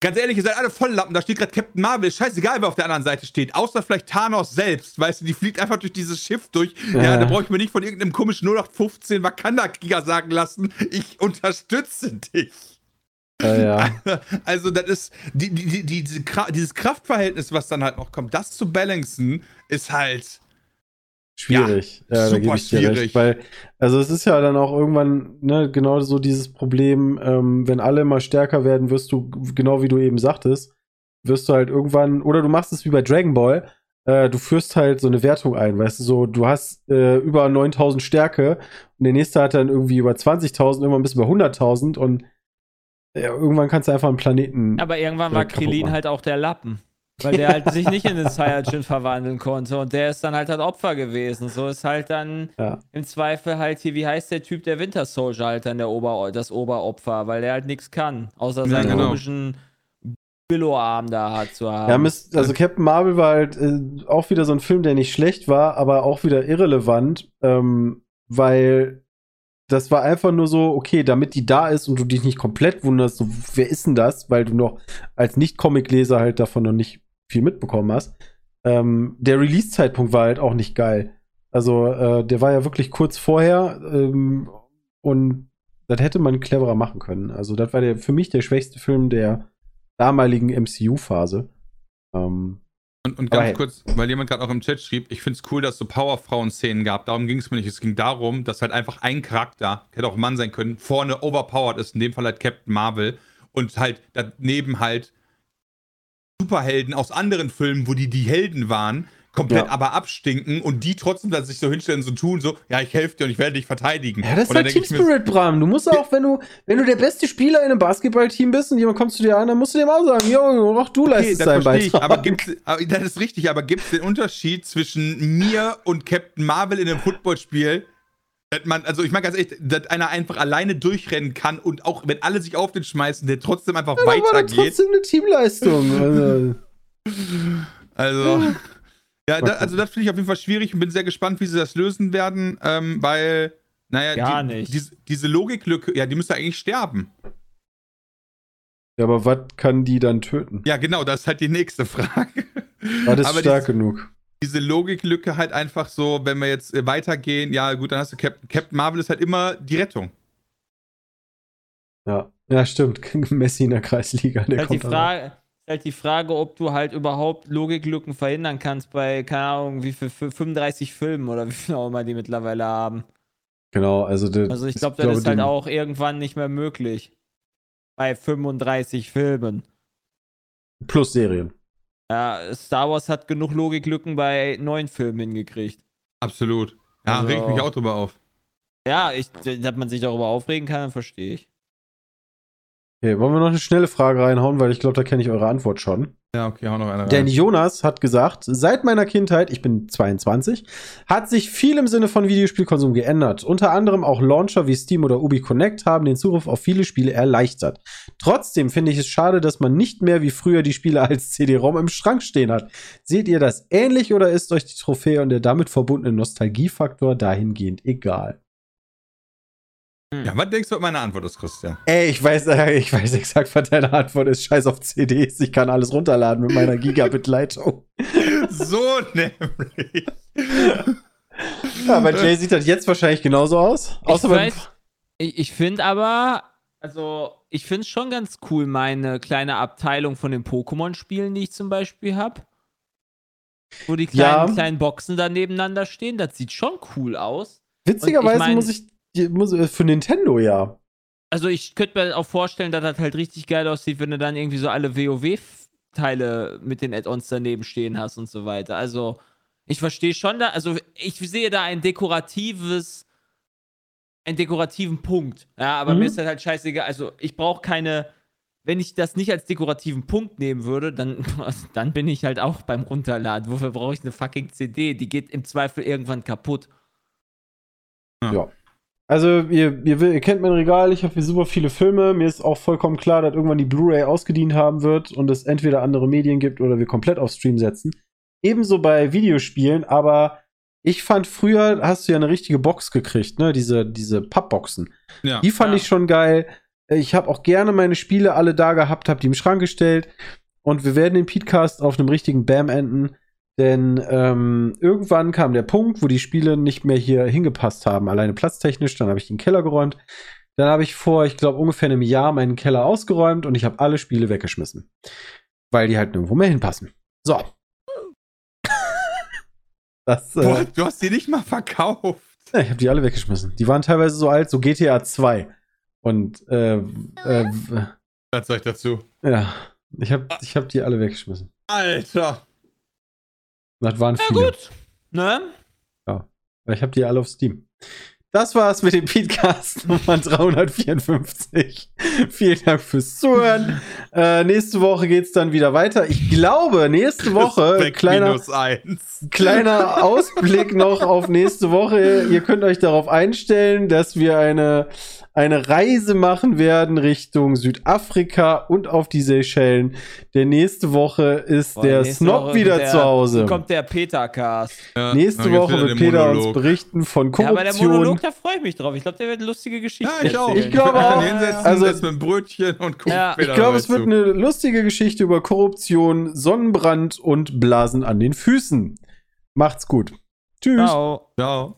Speaker 4: Ganz ehrlich, ihr seid alle Volllappen, da steht gerade Captain Marvel, scheißegal, wer auf der anderen Seite steht, außer vielleicht Thanos selbst, weißt du, die fliegt einfach durch dieses Schiff durch. Ja,
Speaker 3: Ja.
Speaker 4: da brauche ich mir nicht von irgendeinem komischen 0815 Wakanda-Krieger sagen lassen, *laughs* ich unterstütze dich.
Speaker 3: Äh, ja. *laughs*
Speaker 4: Also, das ist, die, die, die, die, diese dieses Kraftverhältnis, was dann halt noch kommt, das zu balancen, ist halt.
Speaker 3: Schwierig. Ja, da
Speaker 4: super
Speaker 3: gebe ich dir
Speaker 4: schwierig.
Speaker 3: recht. Weil, also es ist ja dann auch irgendwann, ne, genau so dieses Problem, ähm, wenn alle immer stärker werden, wirst du, genau wie du eben sagtest, wirst du halt irgendwann, oder du machst es wie bei Dragon Ball, äh, du führst halt so eine Wertung ein, weißt du, so, du hast äh, über 9000 Stärke und der nächste hat dann irgendwie über 20.000, irgendwann bist du bei 100.000 und ja, irgendwann kannst du einfach einen Planeten.
Speaker 1: Aber irgendwann war
Speaker 3: Ja, kaputt
Speaker 1: Krillin halt auch der Lappen. Weil der halt sich nicht in den Saiyajin *laughs* verwandeln konnte und der ist dann halt halt Opfer gewesen. So ist halt dann
Speaker 3: Ja.
Speaker 1: im Zweifel halt hier, wie heißt der Typ, der Winter Soldier halt dann der Ober das Oberopfer, weil der halt nichts kann, außer
Speaker 4: Ja,
Speaker 1: seinen
Speaker 4: genau.
Speaker 1: komischen Billo-Arm da hat zu haben.
Speaker 3: Ja, Mist, also Captain Marvel war halt äh, auch wieder so ein Film, der nicht schlecht war, aber auch wieder irrelevant, ähm, weil das war einfach nur so, okay, damit die da ist und du dich nicht komplett wunderst, so, wer ist denn das, weil du noch als Nicht-Comic-Leser halt davon noch nicht viel mitbekommen hast. Ähm, der Release-Zeitpunkt war halt auch nicht geil. Also, äh, der war ja wirklich kurz vorher ähm, und das hätte man cleverer machen können. Also, das war der, für mich der schwächste Film der damaligen MCU-Phase. Ähm,
Speaker 4: Und, und ganz
Speaker 3: hey.
Speaker 4: kurz, weil jemand gerade auch im Chat schrieb, ich finde es cool, dass es so Powerfrauen-Szenen gab. Darum ging es mir nicht. Es ging darum, dass halt einfach ein Charakter, hätte auch ein Mann sein können, vorne overpowered ist, in dem Fall halt Captain Marvel. Und halt daneben halt Superhelden aus anderen Filmen, wo die die Helden waren, komplett
Speaker 3: Ja.
Speaker 4: aber abstinken und die trotzdem dann sich so hinstellen, so tun, so, ja, ich helfe dir und ich werde dich verteidigen.
Speaker 3: Ja, das ist
Speaker 4: und
Speaker 3: halt Team Spirit, Bram. Du musst auch, wenn du, wenn du der beste Spieler in einem Basketballteam bist und jemand kommt zu dir an, dann musst du dem auch sagen, jo, auch du
Speaker 4: Okay,
Speaker 3: leistest
Speaker 4: das
Speaker 3: deinen
Speaker 4: verstehe ich,
Speaker 3: Beitrag.
Speaker 4: aber gibt's, aber das ist richtig, aber gibt es den Unterschied zwischen mir und Captain Marvel in einem Footballspiel? Dass man, also ich meine ganz ehrlich, dass einer einfach alleine durchrennen kann und auch wenn alle sich auf den schmeißen, der trotzdem einfach
Speaker 3: Aber war das
Speaker 4: weitergeht.
Speaker 3: trotzdem eine Teamleistung. Also, *laughs*
Speaker 4: Also, ja, da, also das finde ich auf jeden Fall schwierig und bin sehr gespannt, wie sie das lösen werden, ähm, weil, naja,
Speaker 1: Gar
Speaker 4: die,
Speaker 1: nicht.
Speaker 4: Diese, diese Logiklücke, ja, die müsste eigentlich sterben.
Speaker 3: ja, aber was kann die dann töten?
Speaker 4: Ja, genau, das ist halt die nächste Frage.
Speaker 3: War das
Speaker 4: Aber
Speaker 3: stark
Speaker 4: dieses-
Speaker 3: genug?
Speaker 4: Diese Logiklücke halt einfach so, wenn wir jetzt äh, weitergehen, ja gut, dann hast du Captain, Captain Marvel ist halt immer die Rettung.
Speaker 3: Ja. Ja, stimmt. *laughs* Messi in der Kreisliga, der
Speaker 1: halt die
Speaker 3: kommt
Speaker 1: Frage, ist halt die Frage, ob du halt überhaupt Logiklücken verhindern kannst bei, keine Ahnung, wie viel, für 35 Filmen oder *laughs* wie viel auch immer die mittlerweile haben.
Speaker 3: Genau, also, der,
Speaker 1: Also ich glaube, das ist
Speaker 3: die-
Speaker 1: halt auch irgendwann nicht mehr möglich. Bei 35 Filmen.
Speaker 3: Plus Serien.
Speaker 1: Ja, Star Wars hat genug Logiklücken bei neun Filmen hingekriegt.
Speaker 4: Absolut. Ja,
Speaker 1: Also-
Speaker 4: reg ich mich auch drüber auf.
Speaker 1: Ja, ich, dass man sich darüber aufregen kann, verstehe ich.
Speaker 3: Okay, wollen wir noch eine schnelle Frage reinhauen, weil ich glaube, da kenne ich eure Antwort schon.
Speaker 4: Ja, okay, hau noch eine rein.
Speaker 3: Denn Jonas hat gesagt, seit meiner Kindheit, ich bin 22, hat sich viel im Sinne von Videospielkonsum geändert. Unter anderem auch Launcher wie Steam oder Ubi Connect haben den Zugriff auf viele Spiele erleichtert. Trotzdem finde ich es schade, dass man nicht mehr wie früher die Spiele als CD-ROM im Schrank stehen hat. Seht ihr das ähnlich oder ist euch die Trophäe und der damit verbundene Nostalgiefaktor dahingehend egal?
Speaker 4: Ja, was denkst du, was meine Antwort ist, Christian?
Speaker 3: Ey, ich weiß, äh, ich weiß exakt, was deine Antwort ist. Scheiß auf CDs. Ich kann alles runterladen mit meiner Gigabit-Leitung. *laughs*
Speaker 4: so nämlich.
Speaker 3: Ja, bei Jay sieht das jetzt wahrscheinlich genauso aus. Außer
Speaker 1: ich weiß, ich, ich finde aber, also ich finde es schon ganz cool, meine kleine Abteilung von den Pokémon-Spielen, die ich zum Beispiel habe. Wo die kleinen,
Speaker 3: Ja.
Speaker 1: kleinen Boxen da nebeneinander stehen, das sieht schon cool aus.
Speaker 3: witzigerweise
Speaker 1: ich mein-
Speaker 3: muss ich für Nintendo ja.
Speaker 1: Also ich könnte mir auch vorstellen, dass das halt richtig geil aussieht, wenn du dann irgendwie so alle WoW-Teile mit den Add-ons daneben stehen hast und so weiter. Also ich verstehe schon da, also ich sehe da ein dekoratives, einen dekorativen Punkt. Ja, aber
Speaker 3: Mhm.
Speaker 1: mir ist das halt scheißegal. Also ich brauche keine, wenn ich das nicht als dekorativen Punkt nehmen würde, dann, *laughs* dann bin ich halt auch beim Runterladen. Wofür brauche ich eine fucking CD? Die geht im Zweifel irgendwann kaputt.
Speaker 3: Also, ihr, ihr, ihr kennt mein Regal, ich habe hier super viele Filme. Mir ist auch vollkommen klar, dass irgendwann die Blu-ray ausgedient haben wird und es entweder andere Medien gibt oder wir komplett auf Stream setzen. Ebenso bei Videospielen, aber ich fand früher, hast du ja eine richtige Box gekriegt, ne? Diese, diese Pappboxen.
Speaker 4: Ja.
Speaker 3: Die fand
Speaker 1: Ja.
Speaker 3: ich schon geil. Ich habe auch gerne meine Spiele alle da gehabt, habe die im Schrank gestellt. Und wir werden den Podcast auf einem richtigen Bam enden. Denn ähm, irgendwann kam der Punkt, wo die Spiele nicht mehr hier hingepasst haben. Alleine platztechnisch. Dann habe ich den Keller geräumt. Dann habe ich vor, ich glaube, ungefähr einem Jahr meinen Keller ausgeräumt und ich habe alle Spiele weggeschmissen. Weil die halt nirgendwo mehr hinpassen. So. *laughs* das,
Speaker 4: Boah,
Speaker 3: äh,
Speaker 4: du hast die nicht mal verkauft.
Speaker 3: ja, ich habe die alle weggeschmissen. Die waren teilweise so alt, so GTA 2. Und äh, äh,
Speaker 4: Was sag ich dazu?
Speaker 3: ja, ich habe ich hab die alle weggeschmissen.
Speaker 4: Alter.
Speaker 3: Das waren
Speaker 1: Ja,
Speaker 3: viele.
Speaker 1: gut. Ne?
Speaker 3: Ich habe die alle auf Steam. Das war's mit dem Podcast Nummer 354. Vielen Dank fürs Zuhören. Äh, nächste Woche geht's dann wieder weiter. Ich glaube, nächste Woche, kleiner, kleiner Ausblick noch auf nächste Woche. Ihr könnt euch darauf einstellen, dass wir eine, eine Reise machen werden Richtung Südafrika und auf die Seychellen. Denn nächste Woche ist
Speaker 1: Boah,
Speaker 3: der Snob
Speaker 1: Woche
Speaker 3: wieder
Speaker 1: der-
Speaker 3: zu Hause.
Speaker 1: Kommt der Peter-Cast.
Speaker 4: Ja,
Speaker 3: Nächste Woche wird Peter uns
Speaker 4: Monolog.
Speaker 3: berichten von
Speaker 1: Ja, aber der
Speaker 3: Korruption.
Speaker 1: Monolog, da freue ich mich drauf. Ich glaube, der wird lustige Geschichten
Speaker 4: Ja, ich auch.
Speaker 1: erzählen.
Speaker 3: Ich glaube auch. Also-
Speaker 4: mit einem Brötchen und
Speaker 1: Ja.
Speaker 3: Ich glaube, es wird
Speaker 4: zu.
Speaker 3: eine lustige Geschichte über Korruption, Sonnenbrand und Blasen an den Füßen. Macht's gut. Tschüss.
Speaker 1: Ciao.
Speaker 4: Ciao.